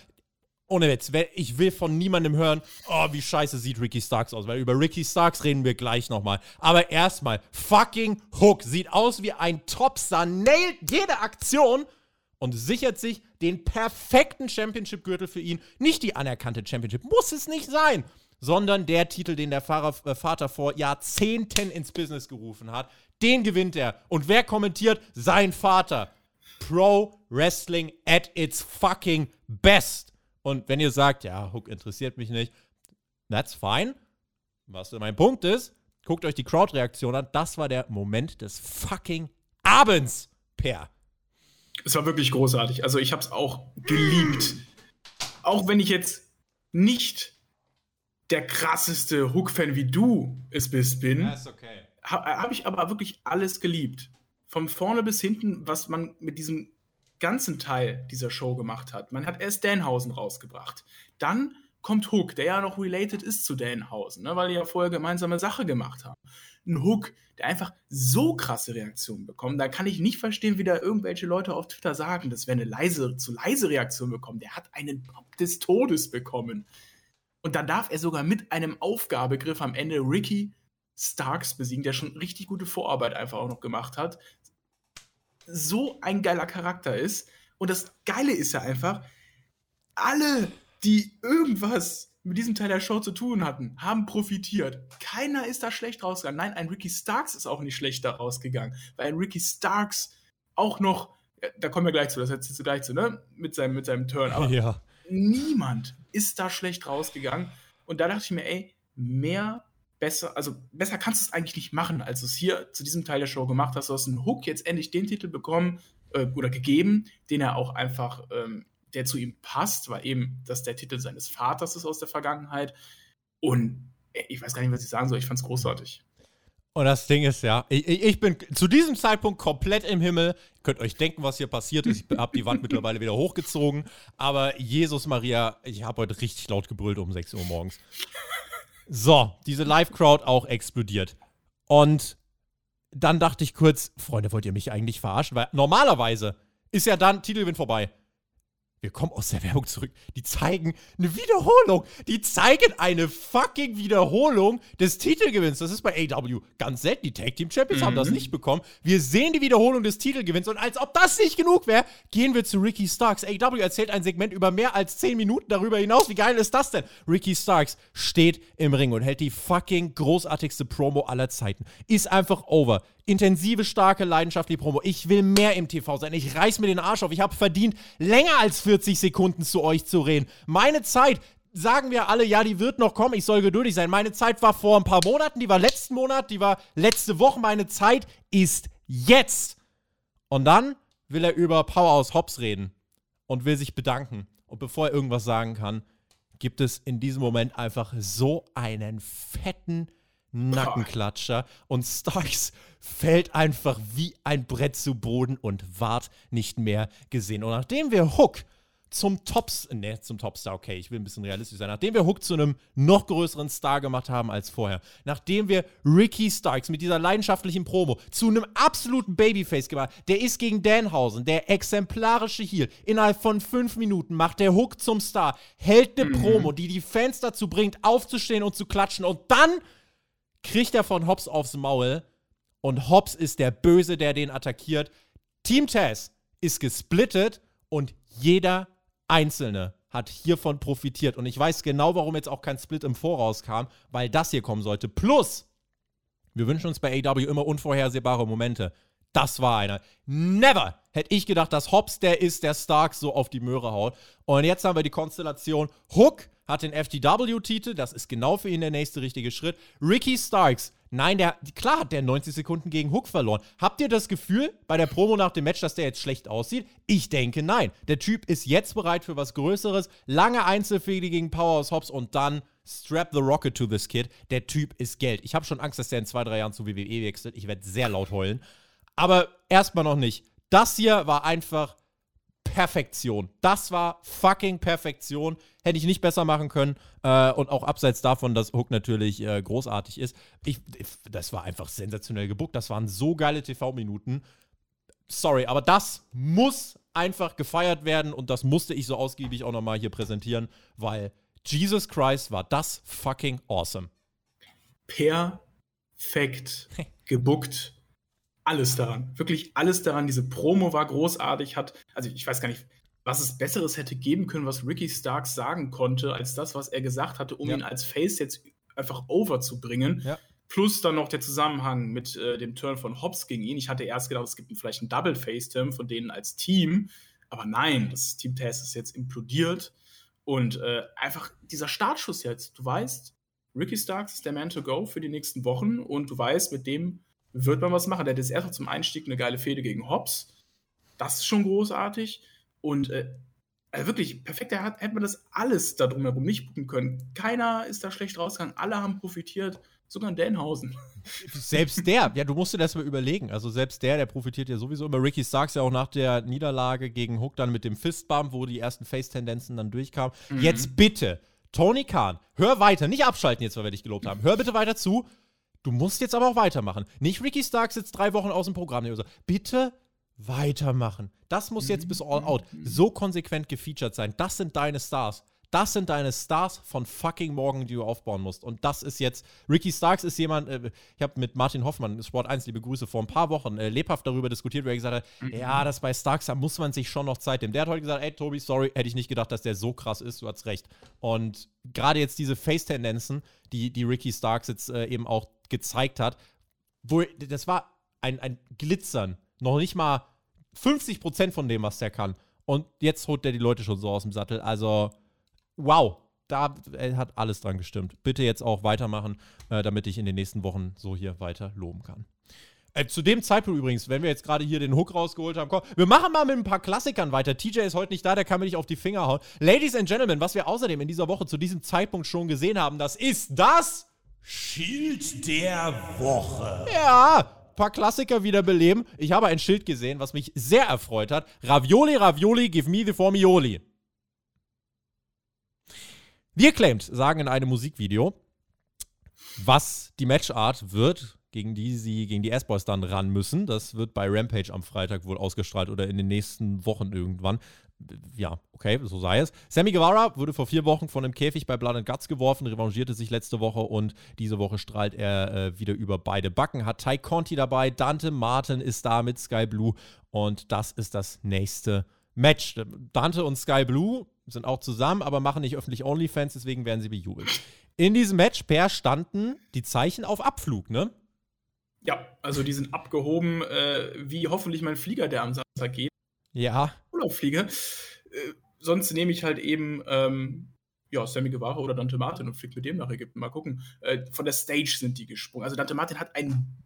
Ohne Witz, ich will von niemandem hören, oh, wie scheiße sieht Ricky Starks aus, weil über Ricky Starks reden wir gleich nochmal. Aber erstmal, fucking Hook sieht aus wie ein Topstar, nailt jede Aktion und sichert sich den perfekten Championship-Gürtel für ihn. Nicht die anerkannte Championship, muss es nicht sein, sondern der Titel, den der Fahrer, äh, Vater vor Jahrzehnten ins Business gerufen hat. Den gewinnt er. Und wer kommentiert? Sein Vater. Pro Wrestling at its fucking best. Und wenn ihr sagt, ja, Hook interessiert mich nicht, that's fine. Was mein Punkt ist, guckt euch die Crowd-Reaktion an. Das war der Moment des fucking Abends, Per. Es war wirklich großartig. Also ich habe es auch geliebt. Auch wenn ich jetzt nicht der krasseste Hook-Fan wie du es bist bin, ja, okay. habe hab ich aber wirklich alles geliebt von vorne bis hinten, was man mit diesem ganzen Teil dieser Show gemacht hat. Man hat erst Danhausen rausgebracht. Dann kommt Hook, der ja noch related ist zu Danhausen, ne, weil die ja vorher gemeinsame Sache gemacht haben. Ein Hook, der einfach so krasse Reaktionen bekommt. Da kann ich nicht verstehen, wie da irgendwelche Leute auf Twitter sagen, das wäre eine leise, zu leise Reaktion bekommen. Der hat einen Pop des Todes bekommen. Und dann darf er sogar mit einem Aufgabegriff am Ende Ricky Starks besiegen, der schon richtig gute Vorarbeit einfach auch noch gemacht hat so ein geiler Charakter ist. Und das Geile ist ja einfach, alle, die irgendwas mit diesem Teil der Show zu tun hatten, haben profitiert. Keiner ist da schlecht rausgegangen. Nein, ein Ricky Starks ist auch nicht schlecht da rausgegangen, weil ein Ricky Starks auch noch da kommen wir gleich zu, das erzählst du gleich zu, ne? Mit seinem, mit seinem Turn. Aber Ja. niemand ist da schlecht rausgegangen. Und da dachte ich mir, ey, mehr besser, also besser kannst du es eigentlich nicht machen, als du es hier zu diesem Teil der Show gemacht hast. Du hast einen Hook jetzt endlich den Titel bekommen äh, oder gegeben, den er auch einfach, ähm, der zu ihm passt, weil eben das der Titel seines Vaters ist aus der Vergangenheit. Und ey, ich weiß gar nicht, was ich sagen soll. Ich fand's großartig. Und das Ding ist ja, ich, ich ich bin zu diesem Zeitpunkt komplett im Himmel. Ihr könnt euch denken, was hier passiert ist. Ich habe die Wand mittlerweile wieder hochgezogen. Aber Jesus Maria, ich habe heute richtig laut gebrüllt um 6 Uhr morgens. So, diese Live-Crowd auch explodiert. Und dann dachte ich kurz, Freunde, wollt ihr mich eigentlich verarschen? Weil normalerweise ist ja dann Titelgewinn vorbei. Wir kommen aus der Werbung zurück. Die zeigen eine Wiederholung. Die zeigen eine fucking Wiederholung des Titelgewinns. Das ist bei AW ganz selten. Die Tag Team Champions haben das nicht bekommen. Wir sehen die Wiederholung des Titelgewinns und als ob das nicht genug wäre, gehen wir zu Ricky Starks. AW erzählt ein Segment über mehr als 10 Minuten darüber hinaus. Wie geil ist das denn? Ricky Starks steht im Ring und hält die fucking großartigste Promo aller Zeiten. Ist einfach over. Intensive, starke, leidenschaftliche Promo. Ich will mehr im TV sein. Ich reiß mir den Arsch auf. Ich habe verdient, länger als 40 Sekunden zu euch zu reden. Meine Zeit, sagen wir alle, ja, die wird noch kommen. Ich soll geduldig sein. Meine Zeit war vor ein paar Monaten, die war letzten Monat, die war letzte Woche. Meine Zeit ist jetzt. Und dann will er über Powerhouse Hobbs reden und will sich bedanken. Und bevor er irgendwas sagen kann, gibt es in diesem Moment einfach so einen fetten Nackenklatscher und Starks fällt einfach wie ein Brett zu Boden und ward nicht mehr gesehen. Und nachdem wir Hook zum Tops, ne, zum Topstar, okay, ich will ein bisschen realistisch sein, nachdem wir Hook zu einem noch größeren Star gemacht haben als vorher, nachdem wir Ricky Starks mit dieser leidenschaftlichen Promo zu einem absoluten Babyface gemacht, der ist gegen Danhausen, der exemplarische Heel, innerhalb von fünf Minuten macht der Hook zum Star, hält eine Promo, die die Fans dazu bringt, aufzustehen und zu klatschen. Und dann kriegt er von Hobbs aufs Maul und Hobbs ist der Böse, der den attackiert. Team Taz ist gesplittet und jeder Einzelne hat hiervon profitiert. Und ich weiß genau, warum jetzt auch kein Split im Voraus kam, weil das hier kommen sollte. Plus, wir wünschen uns bei AW immer unvorhersehbare Momente. Das war einer. Never hätte ich gedacht, dass Hobbs der ist, der Stark so auf die Möhre haut. Und jetzt haben wir die Konstellation. Hook hat den FTW-Titel, das ist genau für ihn der nächste richtige Schritt. Ricky Starks, nein, der, klar hat der 90 Sekunden gegen Hook verloren. Habt ihr das Gefühl bei der Promo nach dem Match, dass der jetzt schlecht aussieht? Ich denke nein. Der Typ ist jetzt bereit für was Größeres. Lange Einzelfehde gegen Powerhouse Hobbs und dann strap the rocket to this kid. Der Typ ist Geld. Ich habe schon Angst, dass der in zwei, drei Jahren zu WWE wechselt. Ich werde sehr laut heulen. Aber erstmal noch nicht. Das hier war einfach Perfektion. Das war fucking Perfektion. Hätte ich nicht besser machen können. Äh, und auch abseits davon, dass Hook natürlich äh, großartig ist. Ich, das war einfach sensationell gebuckt. Das waren so geile TV-Minuten. Sorry, aber das muss einfach gefeiert werden und das musste ich so ausgiebig auch nochmal hier präsentieren, weil Jesus Christ war das fucking awesome. Perfekt gebuckt. Alles daran. Wirklich alles daran. Diese Promo war großartig. Hat, also ich weiß gar nicht, was es Besseres hätte geben können, was Ricky Starks sagen konnte, als das, was er gesagt hatte, um Ja. ihn als Face jetzt einfach over zu bringen. Ja. Plus dann noch der Zusammenhang mit äh, dem Turn von Hobbs gegen ihn. Ich hatte erst gedacht, es gibt vielleicht einen Double Face-Turn von denen als Team. Aber nein, das Team Taz ist jetzt implodiert. Und äh, einfach dieser Startschuss jetzt. Du weißt, Ricky Starks ist der Man to go für die nächsten Wochen und du weißt, mit dem wird man was machen. Der hat jetzt erstmal zum Einstieg eine geile Fehde gegen Hobbs. Das ist schon großartig. Und äh, also wirklich, perfekt, da hat, hätte man das alles da drumherum nicht gucken können. Keiner ist da schlecht rausgegangen. Alle haben profitiert. Sogar in Danhausen. Selbst der, ja, du musst dir das mal überlegen. Also selbst der, der profitiert ja sowieso immer. Ricky Starks ja auch nach der Niederlage gegen Hook dann mit dem Fistbump, wo die ersten Face-Tendenzen dann durchkamen. Jetzt bitte, Tony Khan, hör weiter. Nicht abschalten jetzt, weil wir dich gelobt haben. Hör bitte weiter zu. Du musst jetzt aber auch weitermachen. Nicht Ricky Starks sitzt drei Wochen aus dem Programm. Bitte weitermachen. Das muss jetzt bis All Out so konsequent gefeatured sein. Das sind deine Stars. Das sind deine Stars von fucking morgen, die du aufbauen musst. Und das ist jetzt, Ricky Starks ist jemand, äh, ich habe mit Martin Hoffmann, Sport 1, liebe Grüße, vor ein paar Wochen äh, lebhaft darüber diskutiert, wo er gesagt hat, ja, das bei Starks, da muss man sich schon noch Zeit nehmen. Der hat heute gesagt, ey, Tobi, sorry, hätte ich nicht gedacht, dass der so krass ist, du hast recht. Und gerade jetzt diese Face-Tendenzen, die, die Ricky Starks jetzt äh, eben auch gezeigt hat, wo, das war ein, ein Glitzern, noch nicht mal 50% von dem, was der kann. Und jetzt holt der die Leute schon so aus dem Sattel. Also, wow. Da äh, hat alles dran gestimmt. Bitte jetzt auch weitermachen, äh, damit ich in den nächsten Wochen so hier weiter loben kann. Äh, zu dem Zeitpunkt übrigens, wenn wir jetzt gerade hier den Hook rausgeholt haben, komm, wir machen mal mit ein paar Klassikern weiter. TJ ist heute nicht da, der kann mir nicht auf die Finger hauen. Ladies and Gentlemen, was wir außerdem in dieser Woche zu diesem Zeitpunkt schon gesehen haben, das ist das Schild der Woche. Ja, paar Klassiker wiederbeleben. Ich habe ein Schild gesehen, was mich sehr erfreut hat. Ravioli, Ravioli, give me the formioli. The Acclaimed sagen in einem Musikvideo, was die Matchart wird, gegen die sie gegen die S-Boys dann ran müssen. Das wird bei Rampage am Freitag wohl ausgestrahlt oder in den nächsten Wochen irgendwann. Ja, okay, so sei es. Sammy Guevara wurde vor vier Wochen von einem Käfig bei Blood and Guts geworfen, revanchierte sich letzte Woche und diese Woche strahlt er äh, wieder über beide Backen. Hat Ty Conti dabei, Dante Martin ist da mit Sky Blue und das ist das nächste Match. Dante und Sky Blue sind auch zusammen, aber machen nicht öffentlich OnlyFans, deswegen werden sie bejubelt. In diesem Match per standen die Zeichen auf Abflug, ne? Ja, also die sind abgehoben, äh, wie hoffentlich mein Flieger, der am Samstag geht. Ja. Urlaub fliege. Äh, sonst nehme ich halt eben ähm, ja, Sammy Guevara oder Dante Martin und fliege mit dem nach Ägypten. Mal gucken. Äh, von der Stage sind die gesprungen. Also Dante Martin hat einen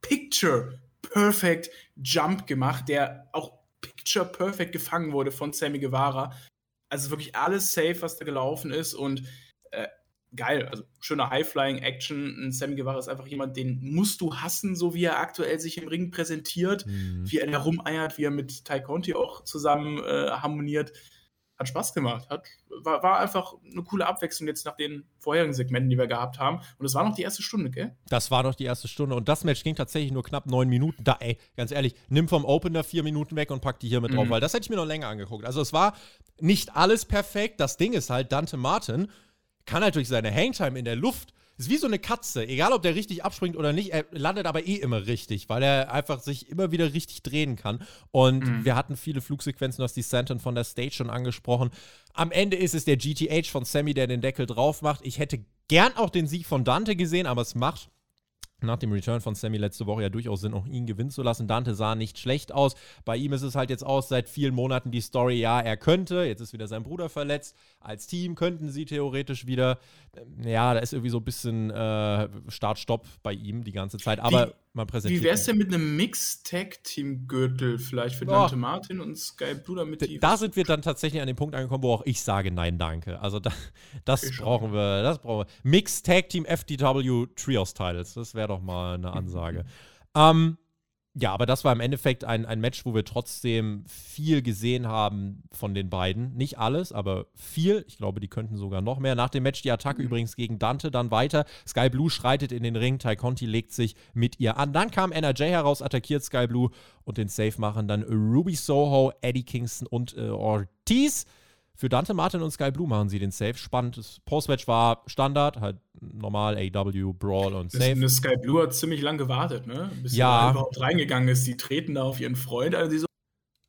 Picture Perfect Jump gemacht, der auch Picture Perfect gefangen wurde von Sammy Guevara. Also wirklich alles safe, was da gelaufen ist und äh, geil. Also schöner High-Flying-Action. Sammy Guevara ist einfach jemand, den musst du hassen, so wie er aktuell sich im Ring präsentiert, mhm. wie er da rumeiert, wie er mit Ty Conti auch zusammen äh, harmoniert. Hat Spaß gemacht. Hat, war, war einfach eine coole Abwechslung jetzt nach den vorherigen Segmenten, die wir gehabt haben. Und es war noch die erste Stunde, gell? Das war noch die erste Stunde. Und das Match ging tatsächlich nur knapp neun Minuten. Da, ey, ganz ehrlich, nimm vom Opener vier Minuten weg und pack die hier mit drauf, mhm. weil das hätte ich mir noch länger angeguckt. Also es war nicht alles perfekt. Das Ding ist halt, Dante Martin kann halt durch seine Hangtime in der Luft ist wie so eine Katze. Egal, ob der richtig abspringt oder nicht, er landet aber eh immer richtig, weil er einfach sich immer wieder richtig drehen kann. Und mhm. wir hatten viele Flugsequenzen, du hast die Santon von der Stage schon angesprochen. Am Ende ist es der GTH von Sammy, der den Deckel drauf macht. Ich hätte gern auch den Sieg von Dante gesehen, aber es macht nach dem Return von Sammy letzte Woche ja durchaus Sinn, auch ihn gewinnen zu lassen. Dante sah nicht schlecht aus. Bei ihm ist es halt jetzt aus seit vielen Monaten die Story, ja, er könnte, jetzt ist wieder sein Bruder verletzt. Als Team könnten sie theoretisch wieder, ja, da ist irgendwie so ein bisschen äh, Start-Stopp bei ihm die ganze Zeit. Aber Wie man präsentiert. Wie wär's denn mit einem Mix-Tag-Team-Gürtel vielleicht für Dante oh. Martin und Sky Blue damit die Da sind wir dann tatsächlich an dem Punkt angekommen, wo auch ich sage nein, danke. Also da, das ich brauchen wir, das brauchen wir. Mix-Tag-Team FDW Trios-Titles, das wäre doch mal eine Ansage. ähm, ja, aber das war im Endeffekt ein, ein Match, wo wir trotzdem viel gesehen haben von den beiden. Nicht alles, aber viel. Ich glaube, die könnten sogar noch mehr. Nach dem Match die Attacke mhm. übrigens gegen Dante dann weiter. Sky Blue schreitet in den Ring. Ty Conti legt sich mit ihr an. Dann kam NRJ heraus, attackiert Sky Blue und den Safe machen dann Ruby Soho, Eddie Kingston und äh, Ortiz. Für Dante Martin und Sky Blue machen sie den Safe. Spannend. Das Postmatch war Standard, halt normal AW, Brawl und Safe. Das, Sky Blue hat ziemlich lang gewartet, ne? Bis ja. sie überhaupt reingegangen ist. Die treten da auf ihren Freund. Also die so,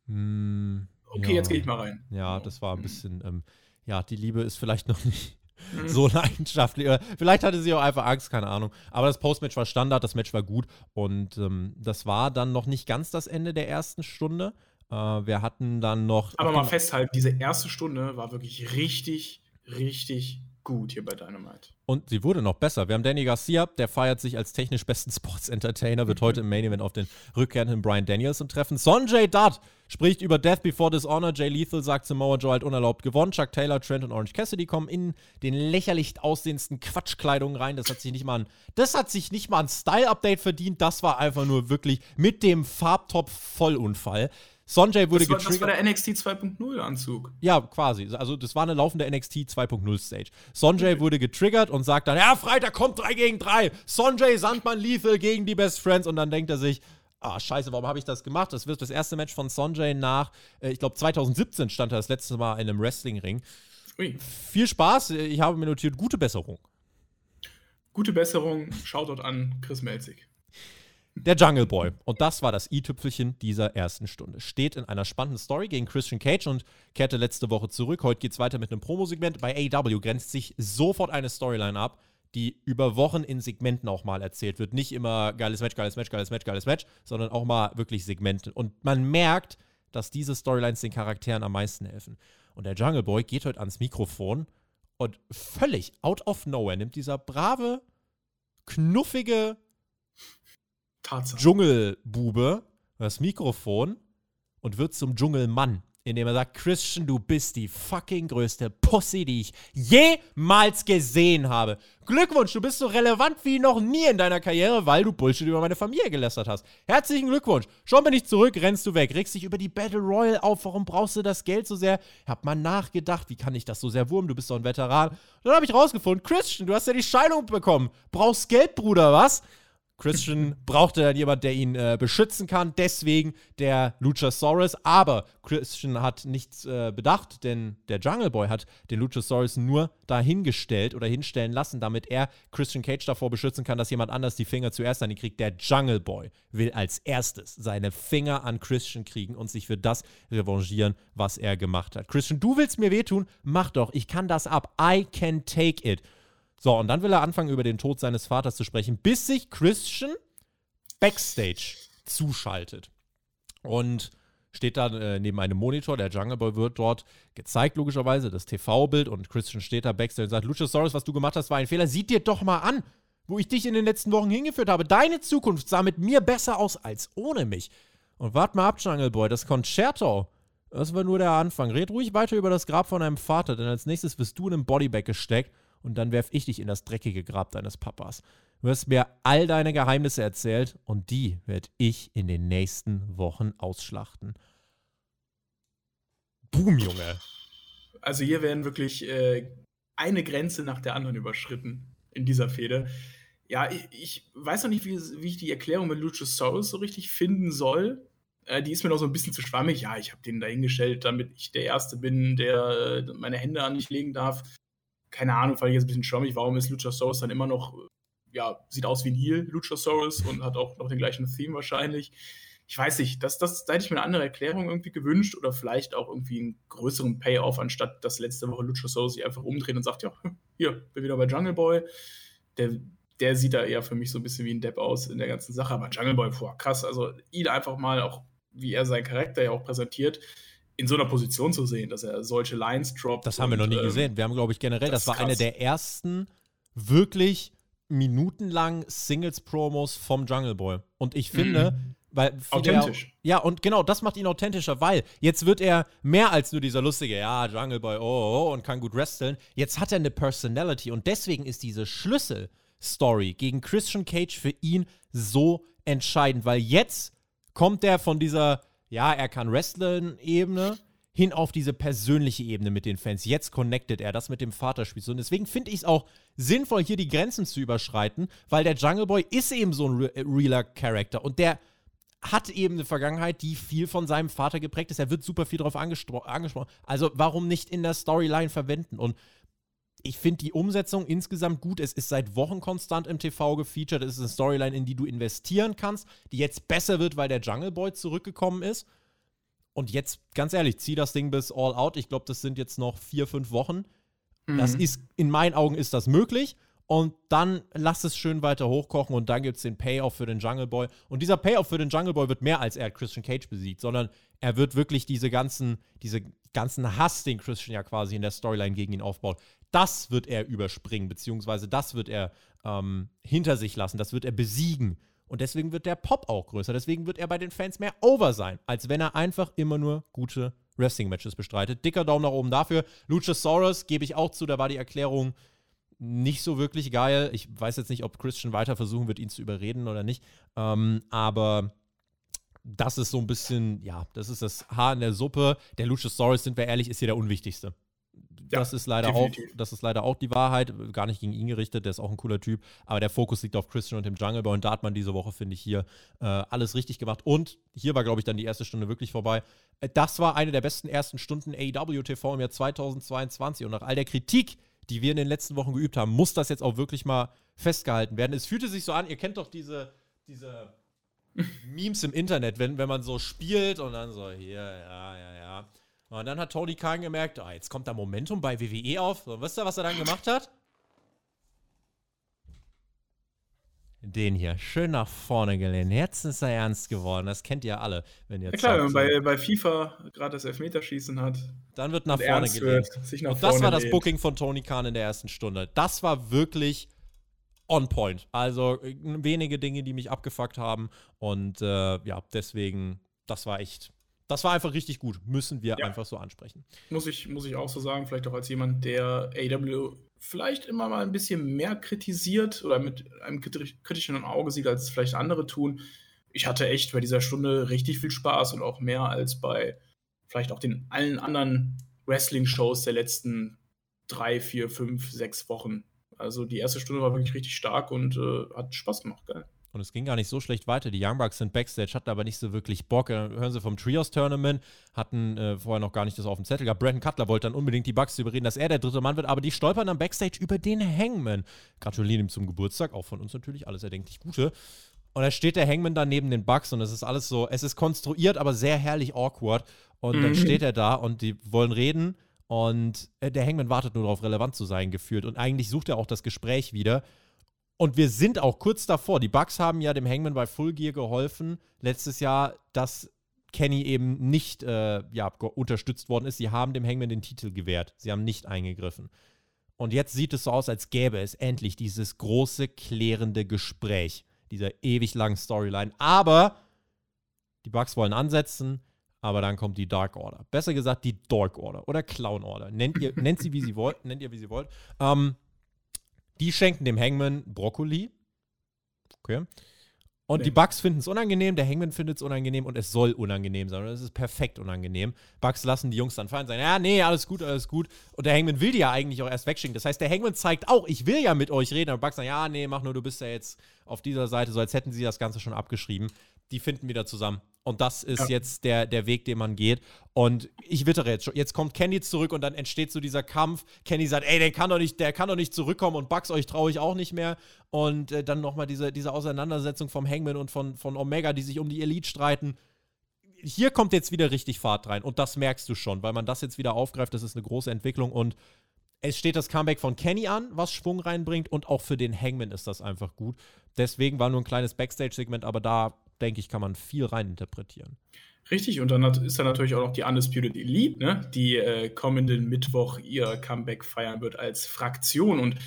mm, okay, ja. jetzt gehe ich mal rein. Ja, das war ein bisschen, ähm, ja, die Liebe ist vielleicht noch nicht mhm. so leidenschaftlich. Vielleicht hatte sie auch einfach Angst, keine Ahnung. Aber das Postmatch war Standard, das Match war gut. Und ähm, das war dann noch nicht ganz das Ende der ersten Stunde. Äh, wir hatten dann noch. Aber mal festhalten, diese erste Stunde war wirklich richtig, richtig gut hier bei Dynamite. Und sie wurde noch besser. Wir haben Danny Garcia, der feiert sich als technisch besten Sports Entertainer, wird mhm. heute im Main Event auf den rückkehrenden Brian Danielson treffen. Sonjay Dutt spricht über Death Before Dishonor. Jay Lethal sagt, Samoa Joe halt unerlaubt gewonnen. Chuck Taylor, Trent und Orange Cassidy kommen in den lächerlich aussehendsten Quatschkleidungen rein. Das hat sich nicht mal ein, das hat sich nicht mal ein Style-Update verdient. Das war einfach nur wirklich mit dem Farbtop Vollunfall. Sonjay wurde das war, getriggert. Das war der NXT 2.0 Anzug. Ja, quasi. Also das war eine laufende NXT 2.0 Stage. Sonjay okay. wurde getriggert und sagt dann, ja, Freitag kommt 3 gegen 3. Sonjay Sandmann Lethal gegen die Best Friends und dann denkt er sich, ah, scheiße, warum habe ich das gemacht? Das wird das erste Match von Sonjay nach, äh, ich glaube 2017 stand er das letzte Mal in einem Wrestlingring. Viel Spaß, ich habe mir notiert, gute Besserung. Gute Besserung, Shoutout an Chris Melzig. Der Jungle Boy, und das war das i-Tüpfelchen dieser ersten Stunde, steht in einer spannenden Story gegen Christian Cage und kehrte letzte Woche zurück. Heute geht es weiter mit einem Promo-Segment. Bei AW grenzt sich sofort eine Storyline ab, die über Wochen in Segmenten auch mal erzählt wird. Nicht immer geiles Match, geiles Match, geiles Match, geiles Match, sondern auch mal wirklich Segmente. Und man merkt, dass diese Storylines den Charakteren am meisten helfen. Und der Jungle Boy geht heute ans Mikrofon und völlig out of nowhere nimmt dieser brave, knuffige Tatsache. Dschungelbube das Mikrofon und wird zum Dschungelmann, indem er sagt, Christian, du bist die fucking größte Pussy, die ich jemals gesehen habe. Glückwunsch, du bist so relevant wie noch nie in deiner Karriere, weil du Bullshit über meine Familie gelästert hast. Herzlichen Glückwunsch. Schon bin ich zurück, rennst du weg, regst dich über die Battle Royale auf, warum brauchst du das Geld so sehr? Ich hab mal nachgedacht, wie kann ich das so sehr wurmen, du bist doch ein Veteran. Dann habe ich rausgefunden, Christian, du hast ja die Scheidung bekommen. Brauchst Geld, Bruder, was? Christian brauchte dann jemand, der ihn äh, beschützen kann, deswegen der Luchasaurus. Aber Christian hat nichts äh, bedacht, denn der Jungle Boy hat den Luchasaurus nur dahingestellt oder hinstellen lassen, damit er Christian Cage davor beschützen kann, dass jemand anders die Finger zuerst an ihn kriegt. Der Jungle Boy will als erstes seine Finger an Christian kriegen und sich für das revanchieren, was er gemacht hat. Christian, du willst mir wehtun? Mach doch, ich kann das ab. I can take it. So, und dann will er anfangen, über den Tod seines Vaters zu sprechen, bis sich Christian backstage zuschaltet. Und steht dann äh, neben einem Monitor, der Jungle Boy wird dort gezeigt, logischerweise, das TV-Bild, und Christian steht da backstage und sagt: Luchasaurus, was du gemacht hast, war ein Fehler. Sieh dir doch mal an, wo ich dich in den letzten Wochen hingeführt habe. Deine Zukunft sah mit mir besser aus als ohne mich. Und wart mal ab, Jungle Boy, das Concerto, das war nur der Anfang. Red ruhig weiter über das Grab von deinem Vater, denn als nächstes wirst du in einem Bodybag gesteckt und dann werf ich dich in das dreckige Grab deines Papas. Du hast mir all deine Geheimnisse erzählt und die werde ich in den nächsten Wochen ausschlachten. Boom, Junge. Also hier werden wirklich äh, eine Grenze nach der anderen überschritten in dieser Fehde. Ja, ich, ich weiß noch nicht, wie, wie, ich die Erklärung mit Luchasaurus so richtig finden soll. Äh, die ist mir noch so ein bisschen zu schwammig. Ja, ich habe den dahingestellt, damit ich der Erste bin, der äh, meine Hände an mich legen darf keine Ahnung, fand ich jetzt ein bisschen schwammig, warum ist Luchasaurus dann immer noch, ja, sieht aus wie ein Heel, Luchasaurus, und hat auch noch den gleichen Theme wahrscheinlich. Ich weiß nicht, das, das, da hätte ich mir eine andere Erklärung irgendwie gewünscht oder vielleicht auch irgendwie einen größeren Payoff, anstatt dass letzte Woche Luchasaurus sich einfach umdreht und sagt, ja, hier, bin wieder bei Jungle Boy. Der, der sieht da eher für mich so ein bisschen wie ein Depp aus in der ganzen Sache, aber Jungle Boy, boah, krass, also ihn einfach mal auch, wie er seinen Charakter ja auch präsentiert, in so einer Position zu sehen, dass er solche Lines droppt. Das haben wir noch nie ähm, gesehen. Wir haben, glaube ich, generell, das, das war krass. eine der ersten wirklich minutenlang Singles-Promos vom Jungle Boy. Und ich finde, mhm. weil authentisch. Ja, und genau, das macht ihn authentischer, weil jetzt wird er mehr als nur dieser lustige, ja, Jungle Boy, oh, oh, oh und kann gut wresteln. Jetzt hat er eine Personality und deswegen ist diese Schlüssel-Story gegen Christian Cage für ihn so entscheidend, weil jetzt kommt er von dieser ja, er kann Wrestling-Ebene hin auf diese persönliche Ebene mit den Fans. Jetzt connectet er das mit dem Vaterspiel. Und deswegen finde ich es auch sinnvoll, hier die Grenzen zu überschreiten, weil der Jungle Boy ist eben so ein äh, realer Charakter und der hat eben eine Vergangenheit, die viel von seinem Vater geprägt ist. Er wird super viel darauf angesprochen. Also warum nicht in der Storyline verwenden? Und ich finde die Umsetzung insgesamt gut. Es ist seit Wochen konstant im TV gefeatured. Es ist eine Storyline, in die du investieren kannst, die jetzt besser wird, weil der Jungle Boy zurückgekommen ist. Und jetzt, ganz ehrlich, zieh das Ding bis All Out. Ich glaube, das sind jetzt noch vier, fünf Wochen. Mhm. Das ist, in meinen Augen ist das möglich. Und dann lass es schön weiter hochkochen und dann gibt es den Payoff für den Jungle Boy. Und dieser Payoff für den Jungle Boy wird mehr als er Christian Cage besiegt, sondern er wird wirklich diese ganzen, diese ganzen Hass, den Christian ja quasi in der Storyline gegen ihn aufbaut, das wird er überspringen, beziehungsweise das wird er ähm, hinter sich lassen, das wird er besiegen. Und deswegen wird der Pop auch größer. Deswegen wird er bei den Fans mehr over sein, als wenn er einfach immer nur gute Wrestling-Matches bestreitet. Dicker Daumen nach oben dafür. Luchasaurus gebe ich auch zu, da war die Erklärung nicht so wirklich geil. Ich weiß jetzt nicht, ob Christian weiter versuchen wird, ihn zu überreden oder nicht. Ähm, aber das ist so ein bisschen, ja, das ist das Haar in der Suppe. Der Luchasaurus, sind wir ehrlich, ist hier der unwichtigste das, ist leider auch, das ist leider auch die Wahrheit. Gar nicht gegen ihn gerichtet, der ist auch ein cooler Typ. Aber der Fokus liegt auf Christian und dem Jungle Boy. Und da hat man diese Woche, finde ich, hier äh, alles richtig gemacht. Und hier war, glaube ich, dann die erste Stunde wirklich vorbei. Äh, das war eine der besten ersten Stunden AEW TV im Jahr 2022. Und nach all der Kritik, die wir in den letzten Wochen geübt haben, muss das jetzt auch wirklich mal festgehalten werden. Es fühlte sich so an, ihr kennt doch diese, diese Memes im Internet, wenn, wenn man so spielt und dann so, hier, ja, ja, ja. Und dann hat Tony Khan gemerkt, ah, jetzt kommt da Momentum bei WWE auf. So, wisst ihr, was er dann gemacht hat? den hier. Schön nach vorne gelehnt. Jetzt ist er ernst geworden. Das kennt ihr alle, wenn ihr Ja klar, wenn man bei, bei FIFA gerade das Elfmeterschießen hat. Dann wird nach vorne gelehnt. wird, sich nach Und das war das lehnt. Booking von Tony Khan in der ersten Stunde. Das war wirklich on point. Also äh, wenige Dinge, die mich abgefuckt haben. Und äh, ja, deswegen, das war echt, das war einfach richtig gut. Müssen wir Ja. einfach so ansprechen. Muss ich, muss ich auch so sagen, vielleicht auch als jemand, der AW vielleicht immer mal ein bisschen mehr kritisiert oder mit einem kritisch- kritischeren Auge sieht, als vielleicht andere tun. Ich hatte echt bei dieser Stunde richtig viel Spaß und auch mehr als bei vielleicht auch den allen anderen Wrestling-Shows der letzten drei, vier, fünf, sechs Wochen. Also die erste Stunde war wirklich richtig stark und äh, hat Spaß gemacht, geil. Und es ging gar nicht so schlecht weiter. Die Young Bucks sind Backstage, hatten aber nicht so wirklich Bock. Dann hören sie vom Trios-Tournament, hatten äh, vorher noch gar nicht das auf dem Zettel gehabt. Brandon Cutler wollte dann unbedingt die Bucks überreden, dass er der dritte Mann wird, aber die stolpern dann Backstage über den Hangman. Gratulieren ihm zum Geburtstag, auch von uns natürlich, alles erdenklich Gute. Und da steht der Hangman dann neben den Bucks und es ist alles so, es ist konstruiert, aber sehr herrlich awkward. Und dann Mhm. steht er da und die wollen reden und äh, der Hangman wartet nur darauf, relevant zu sein, gefühlt. Und eigentlich sucht er auch das Gespräch wieder. Und wir sind auch kurz davor. Die Bucks haben ja dem Hangman bei Full Gear geholfen, letztes Jahr, dass Kenny eben nicht äh, ja, unterstützt worden ist. Sie haben dem Hangman den Titel gewährt. Sie haben nicht eingegriffen. Und jetzt sieht es so aus, als gäbe es endlich dieses große, klärende Gespräch, dieser ewig langen Storyline. Aber die Bucks wollen ansetzen, aber dann kommt die Dark Order. Besser gesagt, die Dark Order oder Clown Order. Nennt, ihr, nennt sie, wie sie wollt. Nennt ihr, wie sie wollt. Ähm, die schenken dem Hangman Brokkoli. Okay. Und die Bucks finden es unangenehm, der Hangman findet es unangenehm und es soll unangenehm sein. Und es ist perfekt unangenehm. Bucks lassen die Jungs dann fallen und sagen, ja, nee, alles gut, alles gut. Und der Hangman will die ja eigentlich auch erst wegschicken. Das heißt, der Hangman zeigt auch, ich will ja mit euch reden. Aber Bucks sagen, ja, nee, mach nur, du bist ja jetzt auf dieser Seite, so als hätten sie das Ganze schon abgeschrieben. Die finden wieder zusammen. Und das ist Ja. jetzt der, der Weg, den man geht. Und ich wittere jetzt schon. Jetzt kommt Kenny zurück und dann entsteht so dieser Kampf. Kenny sagt, ey, der kann doch nicht, der kann doch nicht zurückkommen und Bugs, euch traue ich auch nicht mehr. Und äh, dann nochmal diese, diese Auseinandersetzung vom Hangman und von, von Omega, die sich um die Elite streiten. Hier kommt jetzt wieder richtig Fahrt rein. Und das merkst du schon, weil man das jetzt wieder aufgreift. Das ist eine große Entwicklung. Und es steht das Comeback von Kenny an, was Schwung reinbringt. Und auch für den Hangman ist das einfach gut. Deswegen war nur ein kleines Backstage-Segment, aber da, denke ich, kann man viel reininterpretieren. Richtig, und dann hat, ist da natürlich auch noch die Undisputed Elite, ne, die äh, kommenden Mittwoch ihr Comeback feiern wird als Fraktion. Und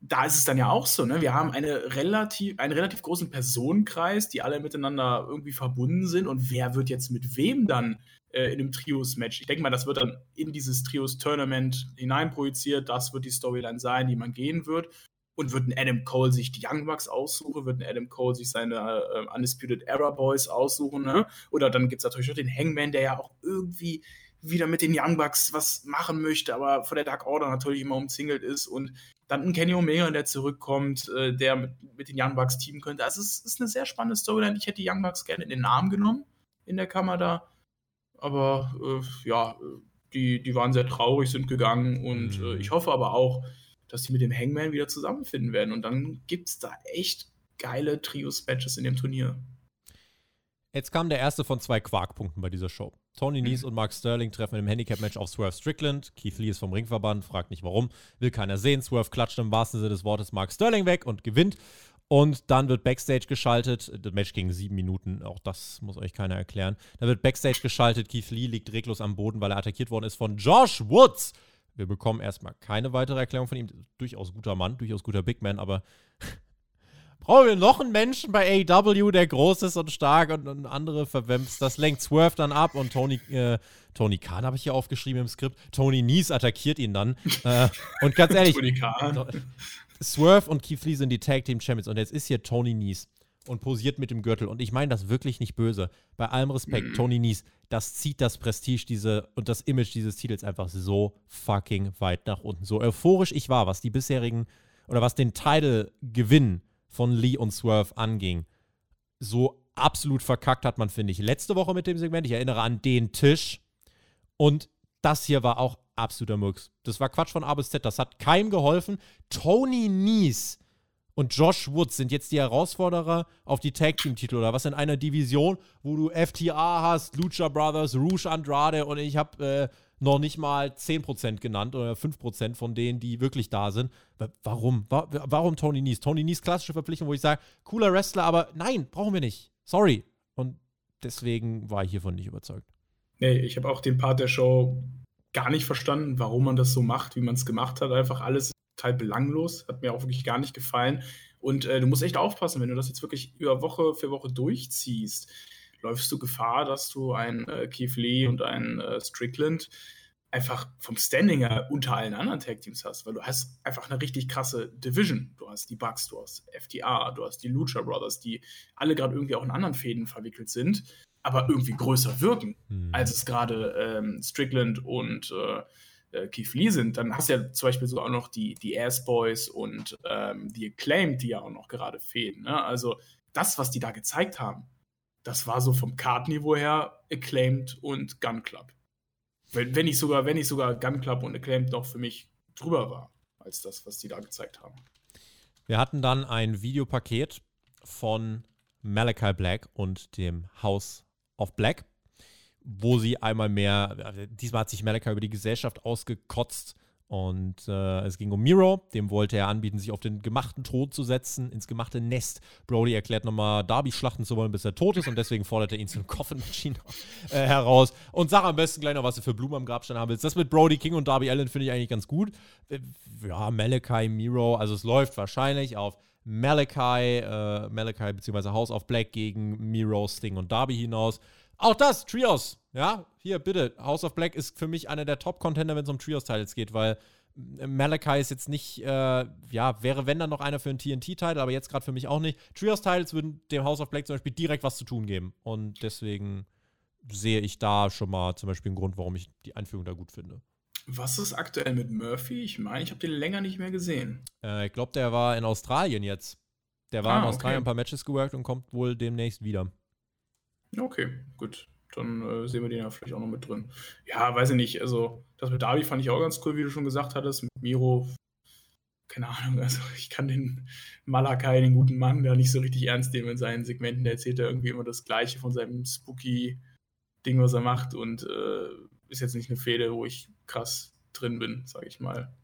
da ist es dann ja auch so, ne? Wir haben eine relativ, einen relativ großen Personenkreis, die alle miteinander irgendwie verbunden sind. Und wer wird jetzt mit wem dann äh, in einem Trios-Match? Ich denke mal, das wird dann in dieses Trios-Tournament hineinprojiziert. Das wird die Storyline sein, die man gehen wird. Und wird ein Adam Cole sich die Young Bucks aussuchen? Wird ein Adam Cole sich seine äh, Undisputed Era Boys aussuchen? Ne? Oder dann gibt es natürlich noch den Hangman, der ja auch irgendwie wieder mit den Young Bucks was machen möchte, aber von der Dark Order natürlich immer umzingelt ist. Und dann ein Kenny Omega, der zurückkommt, äh, der mit, mit den Young Bucks teamen könnte. Also es ist eine sehr spannende Storyline. Ich hätte die Young Bucks gerne in den Namen genommen in der Kammer da. Aber äh, ja, die, die waren sehr traurig, sind gegangen. Und Mhm. äh, ich hoffe aber auch, dass die mit dem Hangman wieder zusammenfinden werden. Und dann gibt es da echt geile Trios-Matches in dem Turnier. Jetzt kam der erste von zwei Quarkpunkten bei dieser Show. Tony Nese und Mark Sterling treffen im Handicap-Match auf Swerve Strickland. Keith Lee ist vom Ringverband, fragt nicht warum, will keiner sehen. Swerve klatscht im wahrsten Sinne des Wortes Mark Sterling weg und gewinnt. Und dann wird Backstage geschaltet. Das Match ging sieben Minuten, auch das muss euch keiner erklären. Da wird Backstage geschaltet. Keith Lee liegt reglos am Boden, weil er attackiert worden ist von Josh Woods. Wir bekommen erstmal keine weitere Erklärung von ihm. Durchaus guter Mann, durchaus guter Big Man, aber brauchen wir noch einen Menschen bei AEW, der groß ist und stark und, und andere verwemst. Das lenkt Swerve dann ab und Tony, äh, Tony Khan habe ich hier aufgeschrieben im Skript. Tony Nies attackiert ihn dann. äh, und ganz ehrlich, Tony Khan. Swerve und Keith Lee sind die Tag Team Champions und jetzt ist hier Tony Nies und posiert mit dem Gürtel. Und ich meine das wirklich nicht böse. Bei allem Respekt, Tony Nies, das zieht das Prestige diese und das Image dieses Titels einfach so fucking weit nach unten. So euphorisch ich war, was die bisherigen oder was den Title-Gewinn von Lee und Swerve anging. So absolut verkackt hat man, finde ich, letzte Woche mit dem Segment. Ich erinnere an den Tisch. Und das hier war auch absoluter Murks. Das war Quatsch von A bis Z. Das hat keinem geholfen. Tony Nies und Josh Woods sind jetzt die Herausforderer auf die Tag Team Titel oder was in einer Division, wo du FTA hast, Lucha Brothers, Rouge Andrade und ich habe äh, noch nicht mal 10% genannt oder 5% von denen, die wirklich da sind. Warum? Warum Tony Nies? Tony Nies klassische Verpflichtung, wo ich sage, cooler Wrestler, aber nein, brauchen wir nicht. Sorry. Und deswegen war ich hiervon nicht überzeugt. Nee, ich habe auch den Part der Show gar nicht verstanden, warum man das so macht, wie man es gemacht hat. Einfach alles total belanglos. Hat mir auch wirklich gar nicht gefallen. Und äh, du musst echt aufpassen, wenn du das jetzt wirklich über Woche für Woche durchziehst, läufst du Gefahr, dass du einen äh, Keith Lee und einen äh, Strickland einfach vom Standing her unter allen anderen Tag Teams hast, weil du hast einfach eine richtig krasse Division. Du hast die Bucks, du hast FTA, du hast die Lucha Brothers, die alle gerade irgendwie auch in anderen Fäden verwickelt sind, aber irgendwie größer wirken, mhm. als es gerade ähm, Strickland und äh, äh, Keith Lee sind, dann hast du ja zum Beispiel so auch noch die, die Ass Boys und ähm, die Acclaimed, die ja auch noch gerade fehlen. Ne? Also das, was die da gezeigt haben, das war so vom Kartniveau her Acclaimed und Gun Club. Wenn, wenn, ich sogar, wenn ich sogar Gun Club und Acclaimed noch für mich drüber war, als das, was die da gezeigt haben. Wir hatten dann ein Videopaket von Malachi Black und dem House of Black wo sie einmal mehr, äh, diesmal hat sich Malika über die Gesellschaft ausgekotzt und äh, es ging um Miro, dem wollte er anbieten, sich auf den gemachten Thron zu setzen, ins gemachte Nest. Brody erklärt nochmal, Darby schlachten zu wollen, bis er tot ist und deswegen fordert er ihn zum Coffin Machine äh, heraus. Und sag am besten gleich noch, was du für Blumen am Grabstein haben willst. Das mit Brody King und Darby Allen finde ich eigentlich ganz gut. Äh, ja, Malachi, Miro, also es läuft wahrscheinlich auf Malachi, äh, Malachi bzw. House of Black gegen Miro, Sting und Darby hinaus. Auch das, Trios. Ja, hier bitte. House of Black ist für mich einer der Top-Contender, wenn es um Trios-Titles geht, weil äh, Malachi ist jetzt nicht, äh, ja, wäre wenn dann noch einer für einen TNT-Title, aber jetzt gerade für mich auch nicht. Trios-Titles würden dem House of Black zum Beispiel direkt was zu tun geben. Und deswegen sehe ich da schon mal zum Beispiel einen Grund, warum ich die Einführung da gut finde. Was ist aktuell mit Murphy? Ich meine, ich habe den länger nicht mehr gesehen. Äh, ich glaube, der war in Australien jetzt. Der war ah, in Australien okay. ein paar Matches geworkt und kommt wohl demnächst wieder. Okay, gut. Dann äh, sehen wir den ja vielleicht auch noch mit drin. Ja, weiß ich nicht. Also, das mit Darby fand ich auch ganz cool, wie du schon gesagt hattest. Mit Miro, keine Ahnung. Also, ich kann den Malakai, den guten Mann, da nicht so richtig ernst nehmen in seinen Segmenten. Der erzählt ja irgendwie immer das Gleiche von seinem Spooky-Ding, was er macht. Und äh, ist jetzt nicht eine Fehde, wo ich krass drin bin, sag ich mal.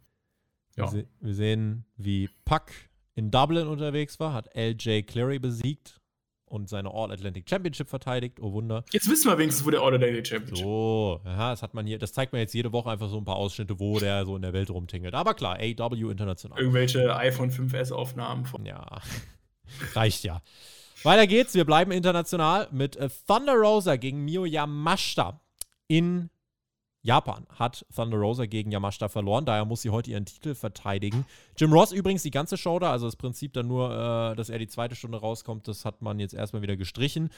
Ja. Wir, se wir sehen, wie Puck in Dublin unterwegs war, hat LJ Clary besiegt und seine All-Atlantic Championship verteidigt. Oh Wunder. Jetzt wissen wir wenigstens, wo der All-Atlantic Championship So, ja, das hat man hier, das zeigt man jetzt jede Woche einfach so ein paar Ausschnitte, wo der so in der Welt rumtingelt. Aber klar, AW international. Irgendwelche iPhone 5S-Aufnahmen von. Ja, reicht ja. Weiter geht's, wir bleiben international mit äh, Thunder Rosa gegen Mio Yamashita in Japan hat Thunder Rosa gegen Yamashita verloren, daher muss sie heute ihren Titel verteidigen. Jim Ross übrigens die ganze Show da, also das Prinzip dann nur, äh, dass er die zweite Stunde rauskommt, das hat man jetzt erstmal wieder gestrichen.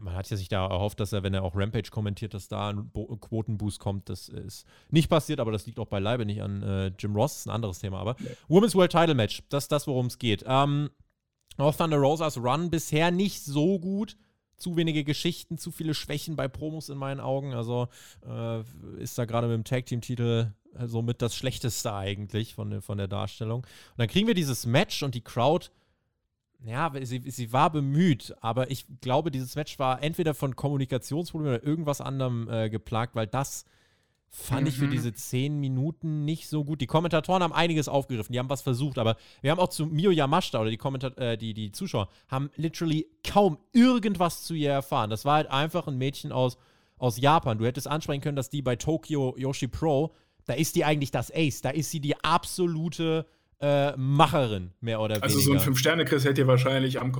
Man hat ja sich da erhofft, dass er, wenn er auch Rampage kommentiert, dass da ein Bo Quotenboost kommt. Das ist nicht passiert, aber das liegt auch beileibe nicht an äh, Jim Ross, das ist ein anderes Thema. Aber ja. Women's World Title Match, das ist das, worum es geht. Ähm, auch Thunder Rosas Run bisher nicht so gut zu wenige Geschichten, zu viele Schwächen bei Promos in meinen Augen. Also äh, ist da gerade mit dem Tag Team Titel äh, somit das Schlechteste eigentlich von, von der Darstellung. Und dann kriegen wir dieses Match und die Crowd, ja, sie, sie war bemüht, aber ich glaube, dieses Match war entweder von Kommunikationsproblemen oder irgendwas anderem äh, geplagt, weil das fand mhm. ich für mhm. diese zehn Minuten nicht so gut. Die Kommentatoren haben einiges aufgegriffen, die haben was versucht, aber wir haben auch zu Mio Yamashita oder die, Kommentar äh, die, die Zuschauer haben literally kaum irgendwas zu ihr erfahren. Das war halt einfach ein Mädchen aus, aus Japan. Du hättest ansprechen können, dass die bei Tokyo Yoshi Pro, da ist die eigentlich das Ace, da ist sie die absolute äh, Macherin, mehr oder also weniger. Also so ein Fünf-Sterne-Chris hätte ihr wahrscheinlich am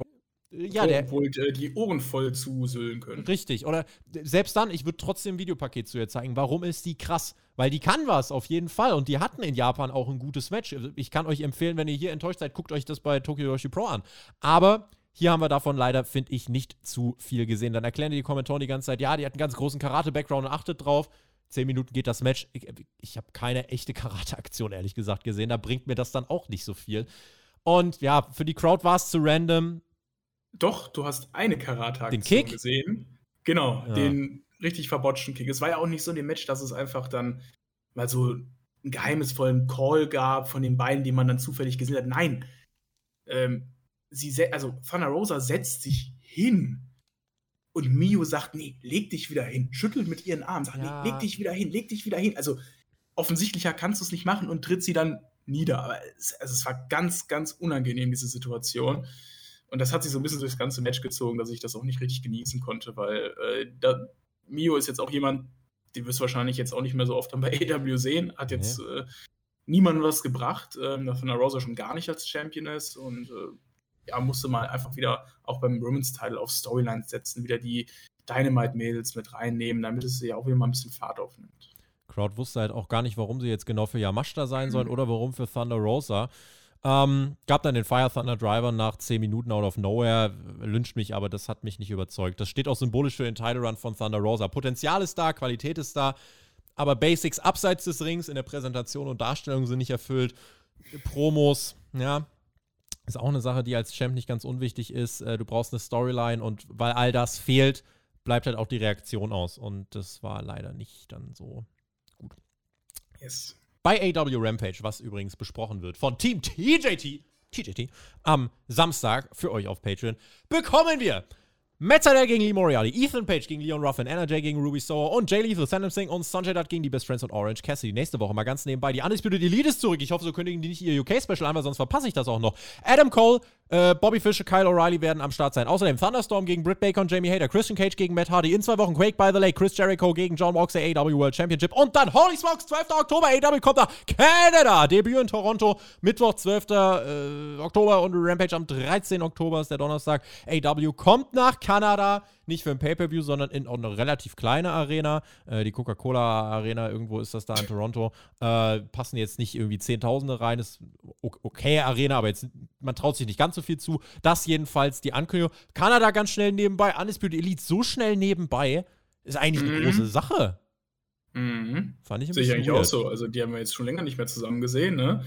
ja, der wohl äh, die Ohren voll zusüllen können. Richtig. Oder selbst dann, ich würde trotzdem ein Videopaket zu ihr zeigen. Warum ist die krass? Weil die kann was, auf jeden Fall. Und die hatten in Japan auch ein gutes Match. Ich kann euch empfehlen, wenn ihr hier enttäuscht seid, guckt euch das bei Tokyo Yoshi Pro an. Aber hier haben wir davon leider, finde ich, nicht zu viel gesehen. Dann erklären die Kommentatoren die ganze Zeit, ja, die hat einen ganz großen Karate-Background und achtet drauf. Zehn Minuten geht das Match. Ich, ich habe keine echte Karate-Aktion, ehrlich gesagt, gesehen. Da bringt mir das dann auch nicht so viel. Und ja, für die Crowd war es zu random. Doch, du hast eine Karate-Aktion gesehen. Genau, ja. den richtig verbotschten Kick. Es war ja auch nicht so in dem Match, dass es einfach dann mal so einen geheimnisvollen Call gab von den beiden, die man dann zufällig gesehen hat. Nein, ähm, sie, also Thunder Rosa setzt sich hin und Mio sagt, nee, leg dich wieder hin, schüttelt mit ihren Armen, sagt, ja. nee, leg dich wieder hin, leg dich wieder hin. Also offensichtlicher kannst du es nicht machen und tritt sie dann nieder. Aber es, also es war ganz, ganz unangenehm, diese Situation. Und das hat sich so ein bisschen durchs ganze Match gezogen, dass ich das auch nicht richtig genießen konnte, weil äh, da, Mio ist jetzt auch jemand, den wirst du wahrscheinlich jetzt auch nicht mehr so oft dann bei AW sehen, hat jetzt ja. äh, niemandem was gebracht, ähm, von der Rosa schon gar nicht als Champion ist und äh, ja, musste mal einfach wieder auch beim Women's Title auf Storylines setzen, wieder die Dynamite-Mädels mit reinnehmen, damit es ja auch wieder mal ein bisschen Fahrt aufnimmt. Crowd wusste halt auch gar nicht, warum sie jetzt genau für Yamashita sein mhm. sollen oder warum für Thunder Rosa. Ähm, gab dann den Fire Thunder Driver nach 10 Minuten out of nowhere. Lyncht mich, aber das hat mich nicht überzeugt. Das steht auch symbolisch für den Title Run von Thunder Rosa. Potenzial ist da, Qualität ist da, aber Basics abseits des Rings in der Präsentation und Darstellung sind nicht erfüllt. Promos, ja, ist auch eine Sache, die als Champ nicht ganz unwichtig ist. Äh, du brauchst eine Storyline und weil all das fehlt, bleibt halt auch die Reaktion aus. Und das war leider nicht dann so gut. Yes. Bei AW Rampage, was übrigens besprochen wird von Team TJT, TJT, am Samstag für euch auf Patreon, bekommen wir Sydal gegen Lee Moriarty, Ethan Page gegen Leon Ruffin, NRJ gegen Ruby Soho und Jay Lethal, Phantom Singh und Sanjay Dutt gegen die Best Friends und Orange Cassidy. Nächste Woche mal ganz nebenbei. Die Undisputed Elite ist zurück. Ich hoffe, so kündigen die nicht ihr UK-Special an, weil sonst verpasse ich das auch noch. Adam Cole äh, Bobby Fischer, Kyle O'Reilly werden am Start sein. Außerdem Thunderstorm gegen Britt Baker und Jamie Hader, Christian Cage gegen Matt Hardy. In zwei Wochen Quake by the Lake, Chris Jericho gegen John Moxley, AW World Championship. Und dann, holy smokes, 12. Oktober, AW kommt nach Canada. Debüt in Toronto, Mittwoch, 12. Äh, Oktober und Rampage am 13. Oktober ist der Donnerstag. AW kommt nach Kanada nicht für ein Pay-Per-View, sondern in eine relativ kleine Arena. Äh, die Coca-Cola Arena, irgendwo ist das da in Toronto. Äh, passen jetzt nicht irgendwie Zehntausende rein. Ist okay Arena, aber jetzt, man traut sich nicht ganz so viel zu. Das jedenfalls die Ankündigung. Kanada ganz schnell nebenbei. Undisputed Elite so schnell nebenbei. Ist eigentlich mhm. eine große Sache. Mhm. Fand ich ein Sehe ich eigentlich weird. auch so. Also, die haben wir jetzt schon länger nicht mehr zusammen gesehen, ne?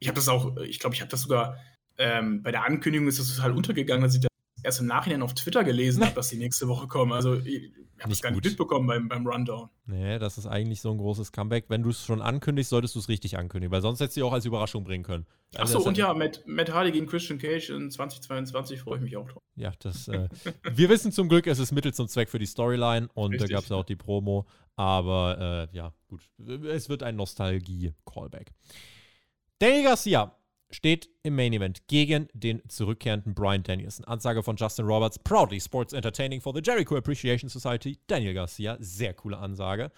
Ich habe das auch, ich glaube, ich habe das sogar ähm, bei der Ankündigung ist das total untergegangen, dass ich da erst im Nachhinein auf Twitter gelesen habe, dass die nächste Woche kommen. Also ich habe es gar nicht mitbekommen beim, beim Rundown. Nee, das ist eigentlich so ein großes Comeback. Wenn du es schon ankündigst, solltest du es richtig ankündigen, weil sonst hättest du auch als Überraschung bringen können. Also Achso, und ja, Matt, Matt Hardy gegen Christian Cage in 2022 freue ich mich auch drauf. Ja, das, äh, wir wissen zum Glück, es ist Mittel zum Zweck für die Storyline und Richtig. da gab es ja auch die Promo. Aber äh, ja, gut. Es wird ein Nostalgie-Callback. Danny Garcia steht im Main Event gegen den zurückkehrenden Brian Danielson. Ansage von Justin Roberts, proudly sports entertaining for the Jericho Appreciation Society. Daniel Garcia, sehr coole Ansage.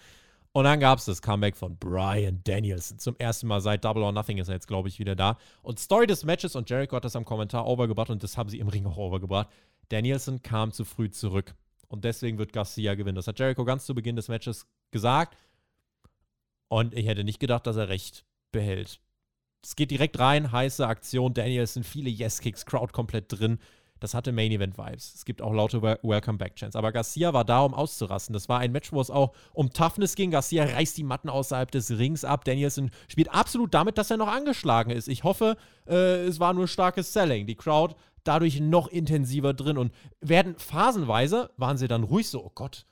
Und dann gab es das Comeback von Brian Danielson. Zum ersten Mal seit Double or Nothing ist er jetzt, glaube ich, wieder da. Und Story des Matches, und Jericho hat das am Kommentar overgebracht und das haben sie im Ring auch overgebracht. Danielson kam zu früh zurück. Und deswegen wird Garcia gewinnen. Das hat Jericho ganz zu Beginn des Matches gesagt. Und ich hätte nicht gedacht, dass er recht behält es geht direkt rein, heiße Aktion. Danielson, viele Yes-Kicks, Crowd komplett drin. Das hatte Main Event Vibes. Es gibt auch laute Welcome Back Chants. Aber Garcia war da, um auszurasten. Das war ein Match, wo es auch um Toughness ging. Garcia reißt die Matten außerhalb des Rings ab. Danielson spielt absolut damit, dass er noch angeschlagen ist. Ich hoffe, äh, es war nur starkes Selling. Die Crowd dadurch noch intensiver drin und werden phasenweise, waren sie dann ruhig so, oh Gott,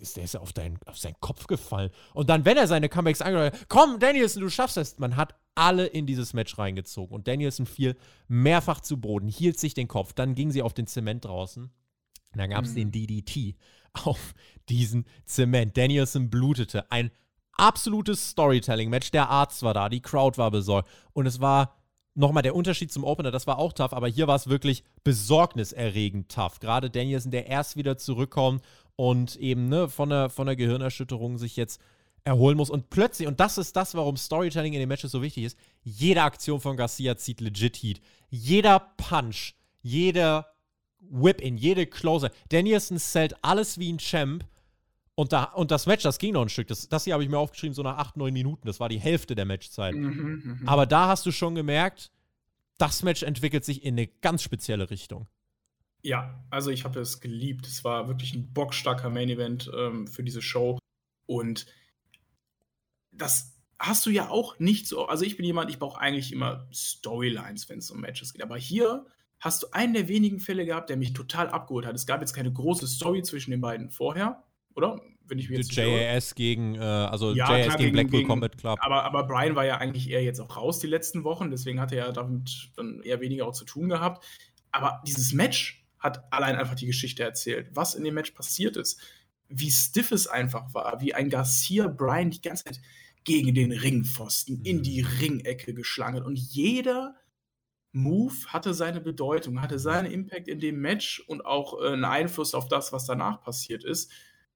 ist der ist auf, dein, auf seinen Kopf gefallen. Und dann, wenn er seine Comebacks angehört hat, komm, Danielson, du schaffst es. Man hat alle in dieses Match reingezogen. Und Danielson fiel mehrfach zu Boden, hielt sich den Kopf. Dann ging sie auf den Zement draußen. Und dann gab es mhm. den DDT auf diesen Zement. Danielson blutete. Ein absolutes Storytelling-Match. Der Arzt war da, die Crowd war besorgt. Und es war nochmal der Unterschied zum Opener, das war auch tough, aber hier war es wirklich besorgniserregend tough. Gerade Danielson, der erst wieder zurückkommt und eben ne, von, der, von der Gehirnerschütterung sich jetzt erholen muss. Und plötzlich, und das ist das, warum Storytelling in den Matches so wichtig ist, jede Aktion von Garcia zieht legit Heat. Jeder Punch, jeder Whip-In, jede Closer. Danielson zählt alles wie ein Champ. Und, da, und das Match, das ging noch ein Stück. Das, das hier habe ich mir aufgeschrieben, so nach 8, 9 Minuten. Das war die Hälfte der Matchzeit. Mhm, mh. Aber da hast du schon gemerkt, das Match entwickelt sich in eine ganz spezielle Richtung. Ja, also ich habe es geliebt. Es war wirklich ein bockstarker Main Event ähm, für diese Show. Und das hast du ja auch nicht so. Also ich bin jemand, ich brauche eigentlich immer Storylines, wenn es um Matches geht. Aber hier hast du einen der wenigen Fälle gehabt, der mich total abgeholt hat. Es gab jetzt keine große Story zwischen den beiden vorher, oder? wenn ich mir jetzt JAS gegen, äh, also ja, JAS klar, gegen, Blackpool gegen, Combat Club. Aber, aber Brian war ja eigentlich eher jetzt auch raus die letzten Wochen, deswegen hat er ja damit dann eher weniger auch zu tun gehabt. Aber dieses Match hat allein einfach die Geschichte erzählt, was in dem Match passiert ist, wie stiff es einfach war, wie ein Garcia Brian die ganze Zeit gegen den Ringpfosten in die mhm. Ringecke geschlangelt und jeder Move hatte seine Bedeutung, hatte seinen Impact in dem Match und auch äh, einen Einfluss auf das, was danach passiert ist.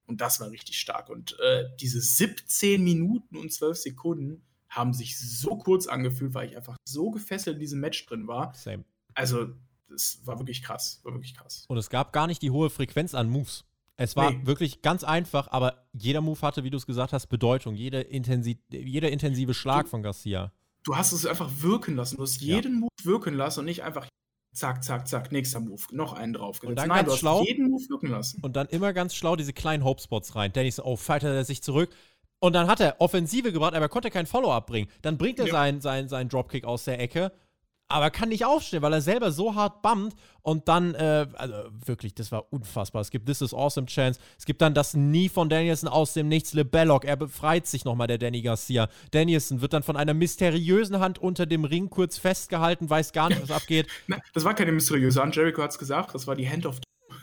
Und das war richtig stark. Und äh, diese 17 Minuten und 12 Sekunden haben sich so kurz angefühlt, weil ich einfach so gefesselt in diesem Match drin war. Same. Also, es war wirklich krass. War wirklich krass. Und es gab gar nicht die hohe Frequenz an Moves. Es war nee. wirklich ganz einfach, aber jeder Move hatte, wie du es gesagt hast, Bedeutung. Jede Intensi jeder intensive Schlag du, von Garcia. Du hast es einfach wirken lassen. Du hast ja. jeden Move wirken lassen und nicht einfach zack, zack, zack, nächster Move, noch einen draufgesetzt. Und dann Nein, ganz schlau, jeden Move wirken lassen. Und dann immer ganz schlau diese kleinen Hope-Spots rein. Danny so, oh, fighter er sich zurück. Und dann hat er Offensive gebracht, aber er konnte kein Follow-up bringen. Dann bringt er ja. seinen, seinen, seinen Dropkick aus der Ecke aber kann nicht aufstehen, weil er selber so hart bummt und dann, äh, also wirklich, das war unfassbar. Es gibt This is Awesome Chance. Es gibt dann das Nie von Danielson aus dem Nichts, LeBelloc. Er befreit sich nochmal, der Danny Garcia. Danielson wird dann von einer mysteriösen Hand unter dem Ring kurz festgehalten, weiß gar nicht, was abgeht. das war keine mysteriöse Hand, Jericho hat es gesagt, das war die Hand of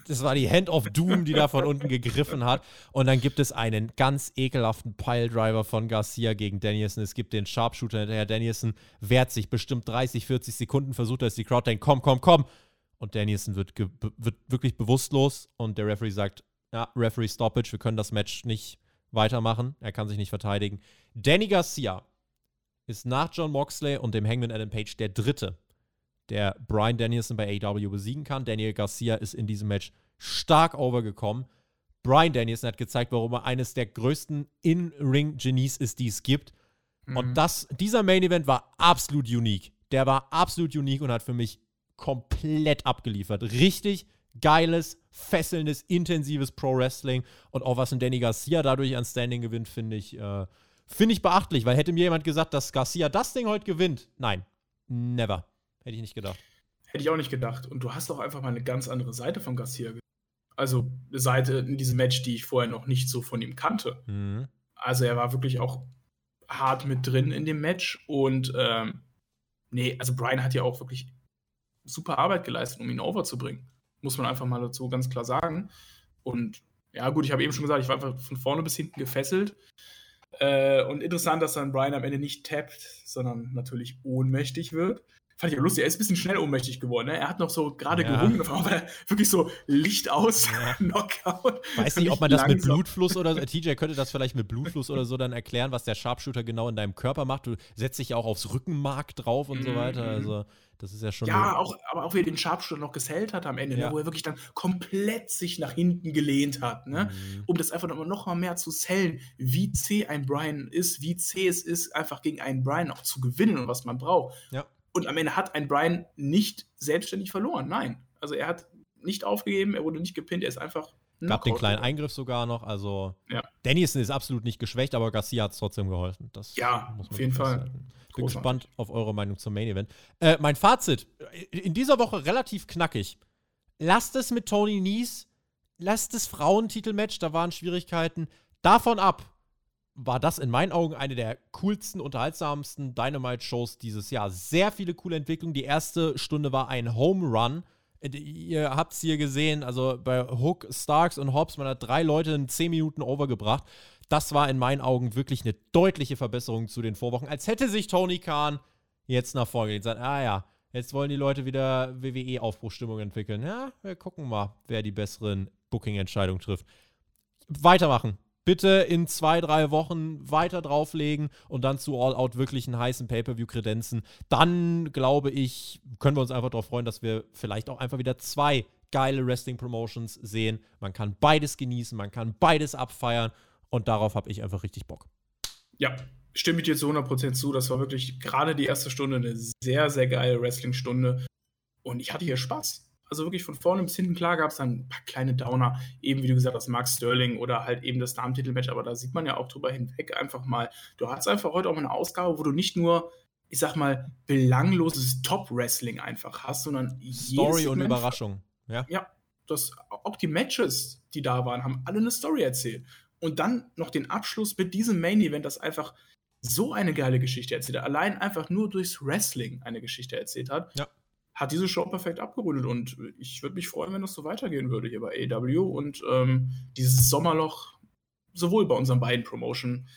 das war die Hand of Doom, die da von unten gegriffen hat. Und dann gibt es einen ganz ekelhaften Piledriver von Garcia gegen Danielson. Es gibt den Sharpshooter hinterher. Danielson wehrt sich bestimmt 30, 40 Sekunden, versucht, dass die Crowd denkt, komm, komm, komm. Und Danielson wird, wird wirklich bewusstlos und der Referee sagt, ja, Referee Stoppage, wir können das Match nicht weitermachen. Er kann sich nicht verteidigen. Danny Garcia ist nach John Moxley und dem Hangman Adam Page der dritte der Brian Danielson bei AEW besiegen kann. Daniel Garcia ist in diesem Match stark overgekommen. Brian Danielson hat gezeigt, warum er eines der größten In-Ring-Genies ist, die es gibt. Mhm. Und das, dieser Main Event war absolut unique. Der war absolut unique und hat für mich komplett abgeliefert. Richtig geiles, fesselndes, intensives Pro-Wrestling. Und auch was ein Danny Garcia dadurch an Standing gewinnt, finde ich, äh, find ich beachtlich. Weil hätte mir jemand gesagt, dass Garcia das Ding heute gewinnt, nein, never. Hätte ich nicht gedacht. Hätte ich auch nicht gedacht. Und du hast auch einfach mal eine ganz andere Seite von Garcia gesehen. Also eine Seite in diesem Match, die ich vorher noch nicht so von ihm kannte. Mhm. Also er war wirklich auch hart mit drin in dem Match. Und ähm, nee, also Brian hat ja auch wirklich super Arbeit geleistet, um ihn overzubringen. Muss man einfach mal dazu ganz klar sagen. Und ja, gut, ich habe eben schon gesagt, ich war einfach von vorne bis hinten gefesselt. Äh, und interessant, dass dann Brian am Ende nicht tappt, sondern natürlich ohnmächtig wird fand ich ja lustig. Er ist ein bisschen schnell ohnmächtig geworden. Ne? Er hat noch so gerade ja. gerungen, aber wirklich so Licht aus, ja. Knockout. Weiß nicht, ob man das langsam. mit Blutfluss oder so. TJ könnte das vielleicht mit Blutfluss oder so dann erklären, was der Sharpshooter genau in deinem Körper macht. Du setzt dich ja auch aufs Rückenmark drauf und mm -hmm. so weiter. Mhm. Also, das ist ja schon. Ja, auch, aber auch wie er den Sharpshooter noch gesellt hat am Ende, ne? ja. ne? wo er wirklich dann komplett sich nach hinten gelehnt hat, ne? Mhm. um das einfach noch mal mehr zu sellen, wie zäh ein Brian ist, wie zäh es ist, einfach gegen einen Brian auch zu gewinnen und was man braucht. Ja. Und am Ende hat ein Brian nicht selbstständig verloren. Nein. Also er hat nicht aufgegeben, er wurde nicht gepinnt, er ist einfach. Gab den kleinen Eingriff sogar noch. Also ja. Dennison ist absolut nicht geschwächt, aber Garcia hat es trotzdem geholfen. Das ja, auf jeden Fall. Bin gespannt auf eure Meinung zum Main Event. Äh, mein Fazit: In dieser Woche relativ knackig. Lasst es mit Tony Nies, lasst es Frauentitelmatch, da waren Schwierigkeiten. Davon ab, war das in meinen Augen eine der coolsten, unterhaltsamsten Dynamite-Shows dieses Jahr. Sehr viele coole Entwicklungen. Die erste Stunde war ein Home Run. Ihr habt es hier gesehen, also bei Hook, Starks und Hobbs, man hat drei Leute in zehn Minuten overgebracht. Das war in meinen Augen wirklich eine deutliche Verbesserung zu den Vorwochen. Als hätte sich Tony Khan jetzt nach vorne gelegt. Ah ja, jetzt wollen die Leute wieder WWE-Aufbruchstimmung entwickeln. Ja, wir gucken mal, wer die besseren Booking-Entscheidungen trifft. Weitermachen bitte in zwei, drei Wochen weiter drauflegen und dann zu All Out wirklich einen heißen Pay-Per-View kredenzen. Dann, glaube ich, können wir uns einfach darauf freuen, dass wir vielleicht auch einfach wieder zwei geile Wrestling-Promotions sehen. Man kann beides genießen, man kann beides abfeiern und darauf habe ich einfach richtig Bock. Ja, stimme ich dir zu 100% zu. Das war wirklich gerade die erste Stunde eine sehr, sehr geile Wrestling-Stunde und ich hatte hier Spaß also wirklich von vorne bis hinten, klar gab es dann ein paar kleine Downer, eben wie du gesagt hast, Mark Sterling oder halt eben das Damentitelmatch, aber da sieht man ja auch drüber hinweg einfach mal. Du hast einfach heute auch mal eine Ausgabe, wo du nicht nur, ich sag mal, belangloses Top-Wrestling einfach hast, sondern Story und Überraschung. Ja. Ja, das, auch die Matches, die da waren, haben alle eine Story erzählt. und dann noch den Abschluss mit diesem Main Event, das einfach so eine geile Geschichte erzählt hat, allein einfach nur durchs Wrestling eine Geschichte erzählt hat, ja. Hat diese Show perfekt abgerundet und ich würde mich freuen, wenn das so weitergehen würde hier bei AW und ähm, dieses Sommerloch sowohl bei unseren beiden Promotion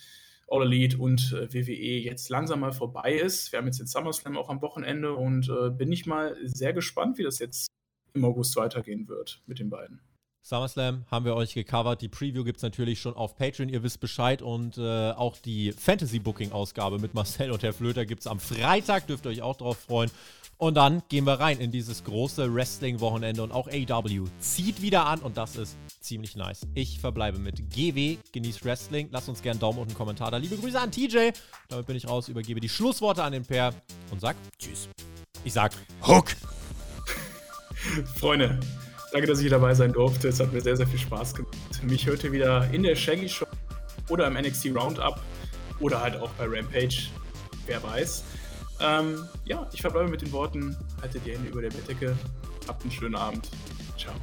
All Elite und äh, WWE jetzt langsam mal vorbei ist. Wir haben jetzt den SummerSlam auch am Wochenende und äh, bin ich mal sehr gespannt, wie das jetzt im August weitergehen wird mit den beiden. SummerSlam haben wir euch gecovert. Die Preview gibt es natürlich schon auf Patreon, ihr wisst Bescheid. Und äh, auch die Fantasy-Booking-Ausgabe mit Marcel und Herr Flöter gibt es am Freitag, dürft ihr euch auch drauf freuen. Und dann gehen wir rein in dieses große Wrestling-Wochenende und auch AW zieht wieder an und das ist ziemlich nice. Ich verbleibe mit GW, genießt Wrestling. Lasst uns gerne einen Daumen und einen Kommentar da. Liebe Grüße an TJ. Damit bin ich raus, übergebe die Schlussworte an den Per und sag Tschüss. Ich sag Hook. Freunde, Danke, dass ich hier dabei sein durfte. Es hat mir sehr, sehr viel Spaß gemacht. Mich hört ihr wieder in der Shaggy Show oder im NXT Roundup oder halt auch bei Rampage. Wer weiß. Ähm, ja, ich verbleibe mit den Worten, haltet die Hände über der Bettdecke, habt einen schönen Abend. Ciao.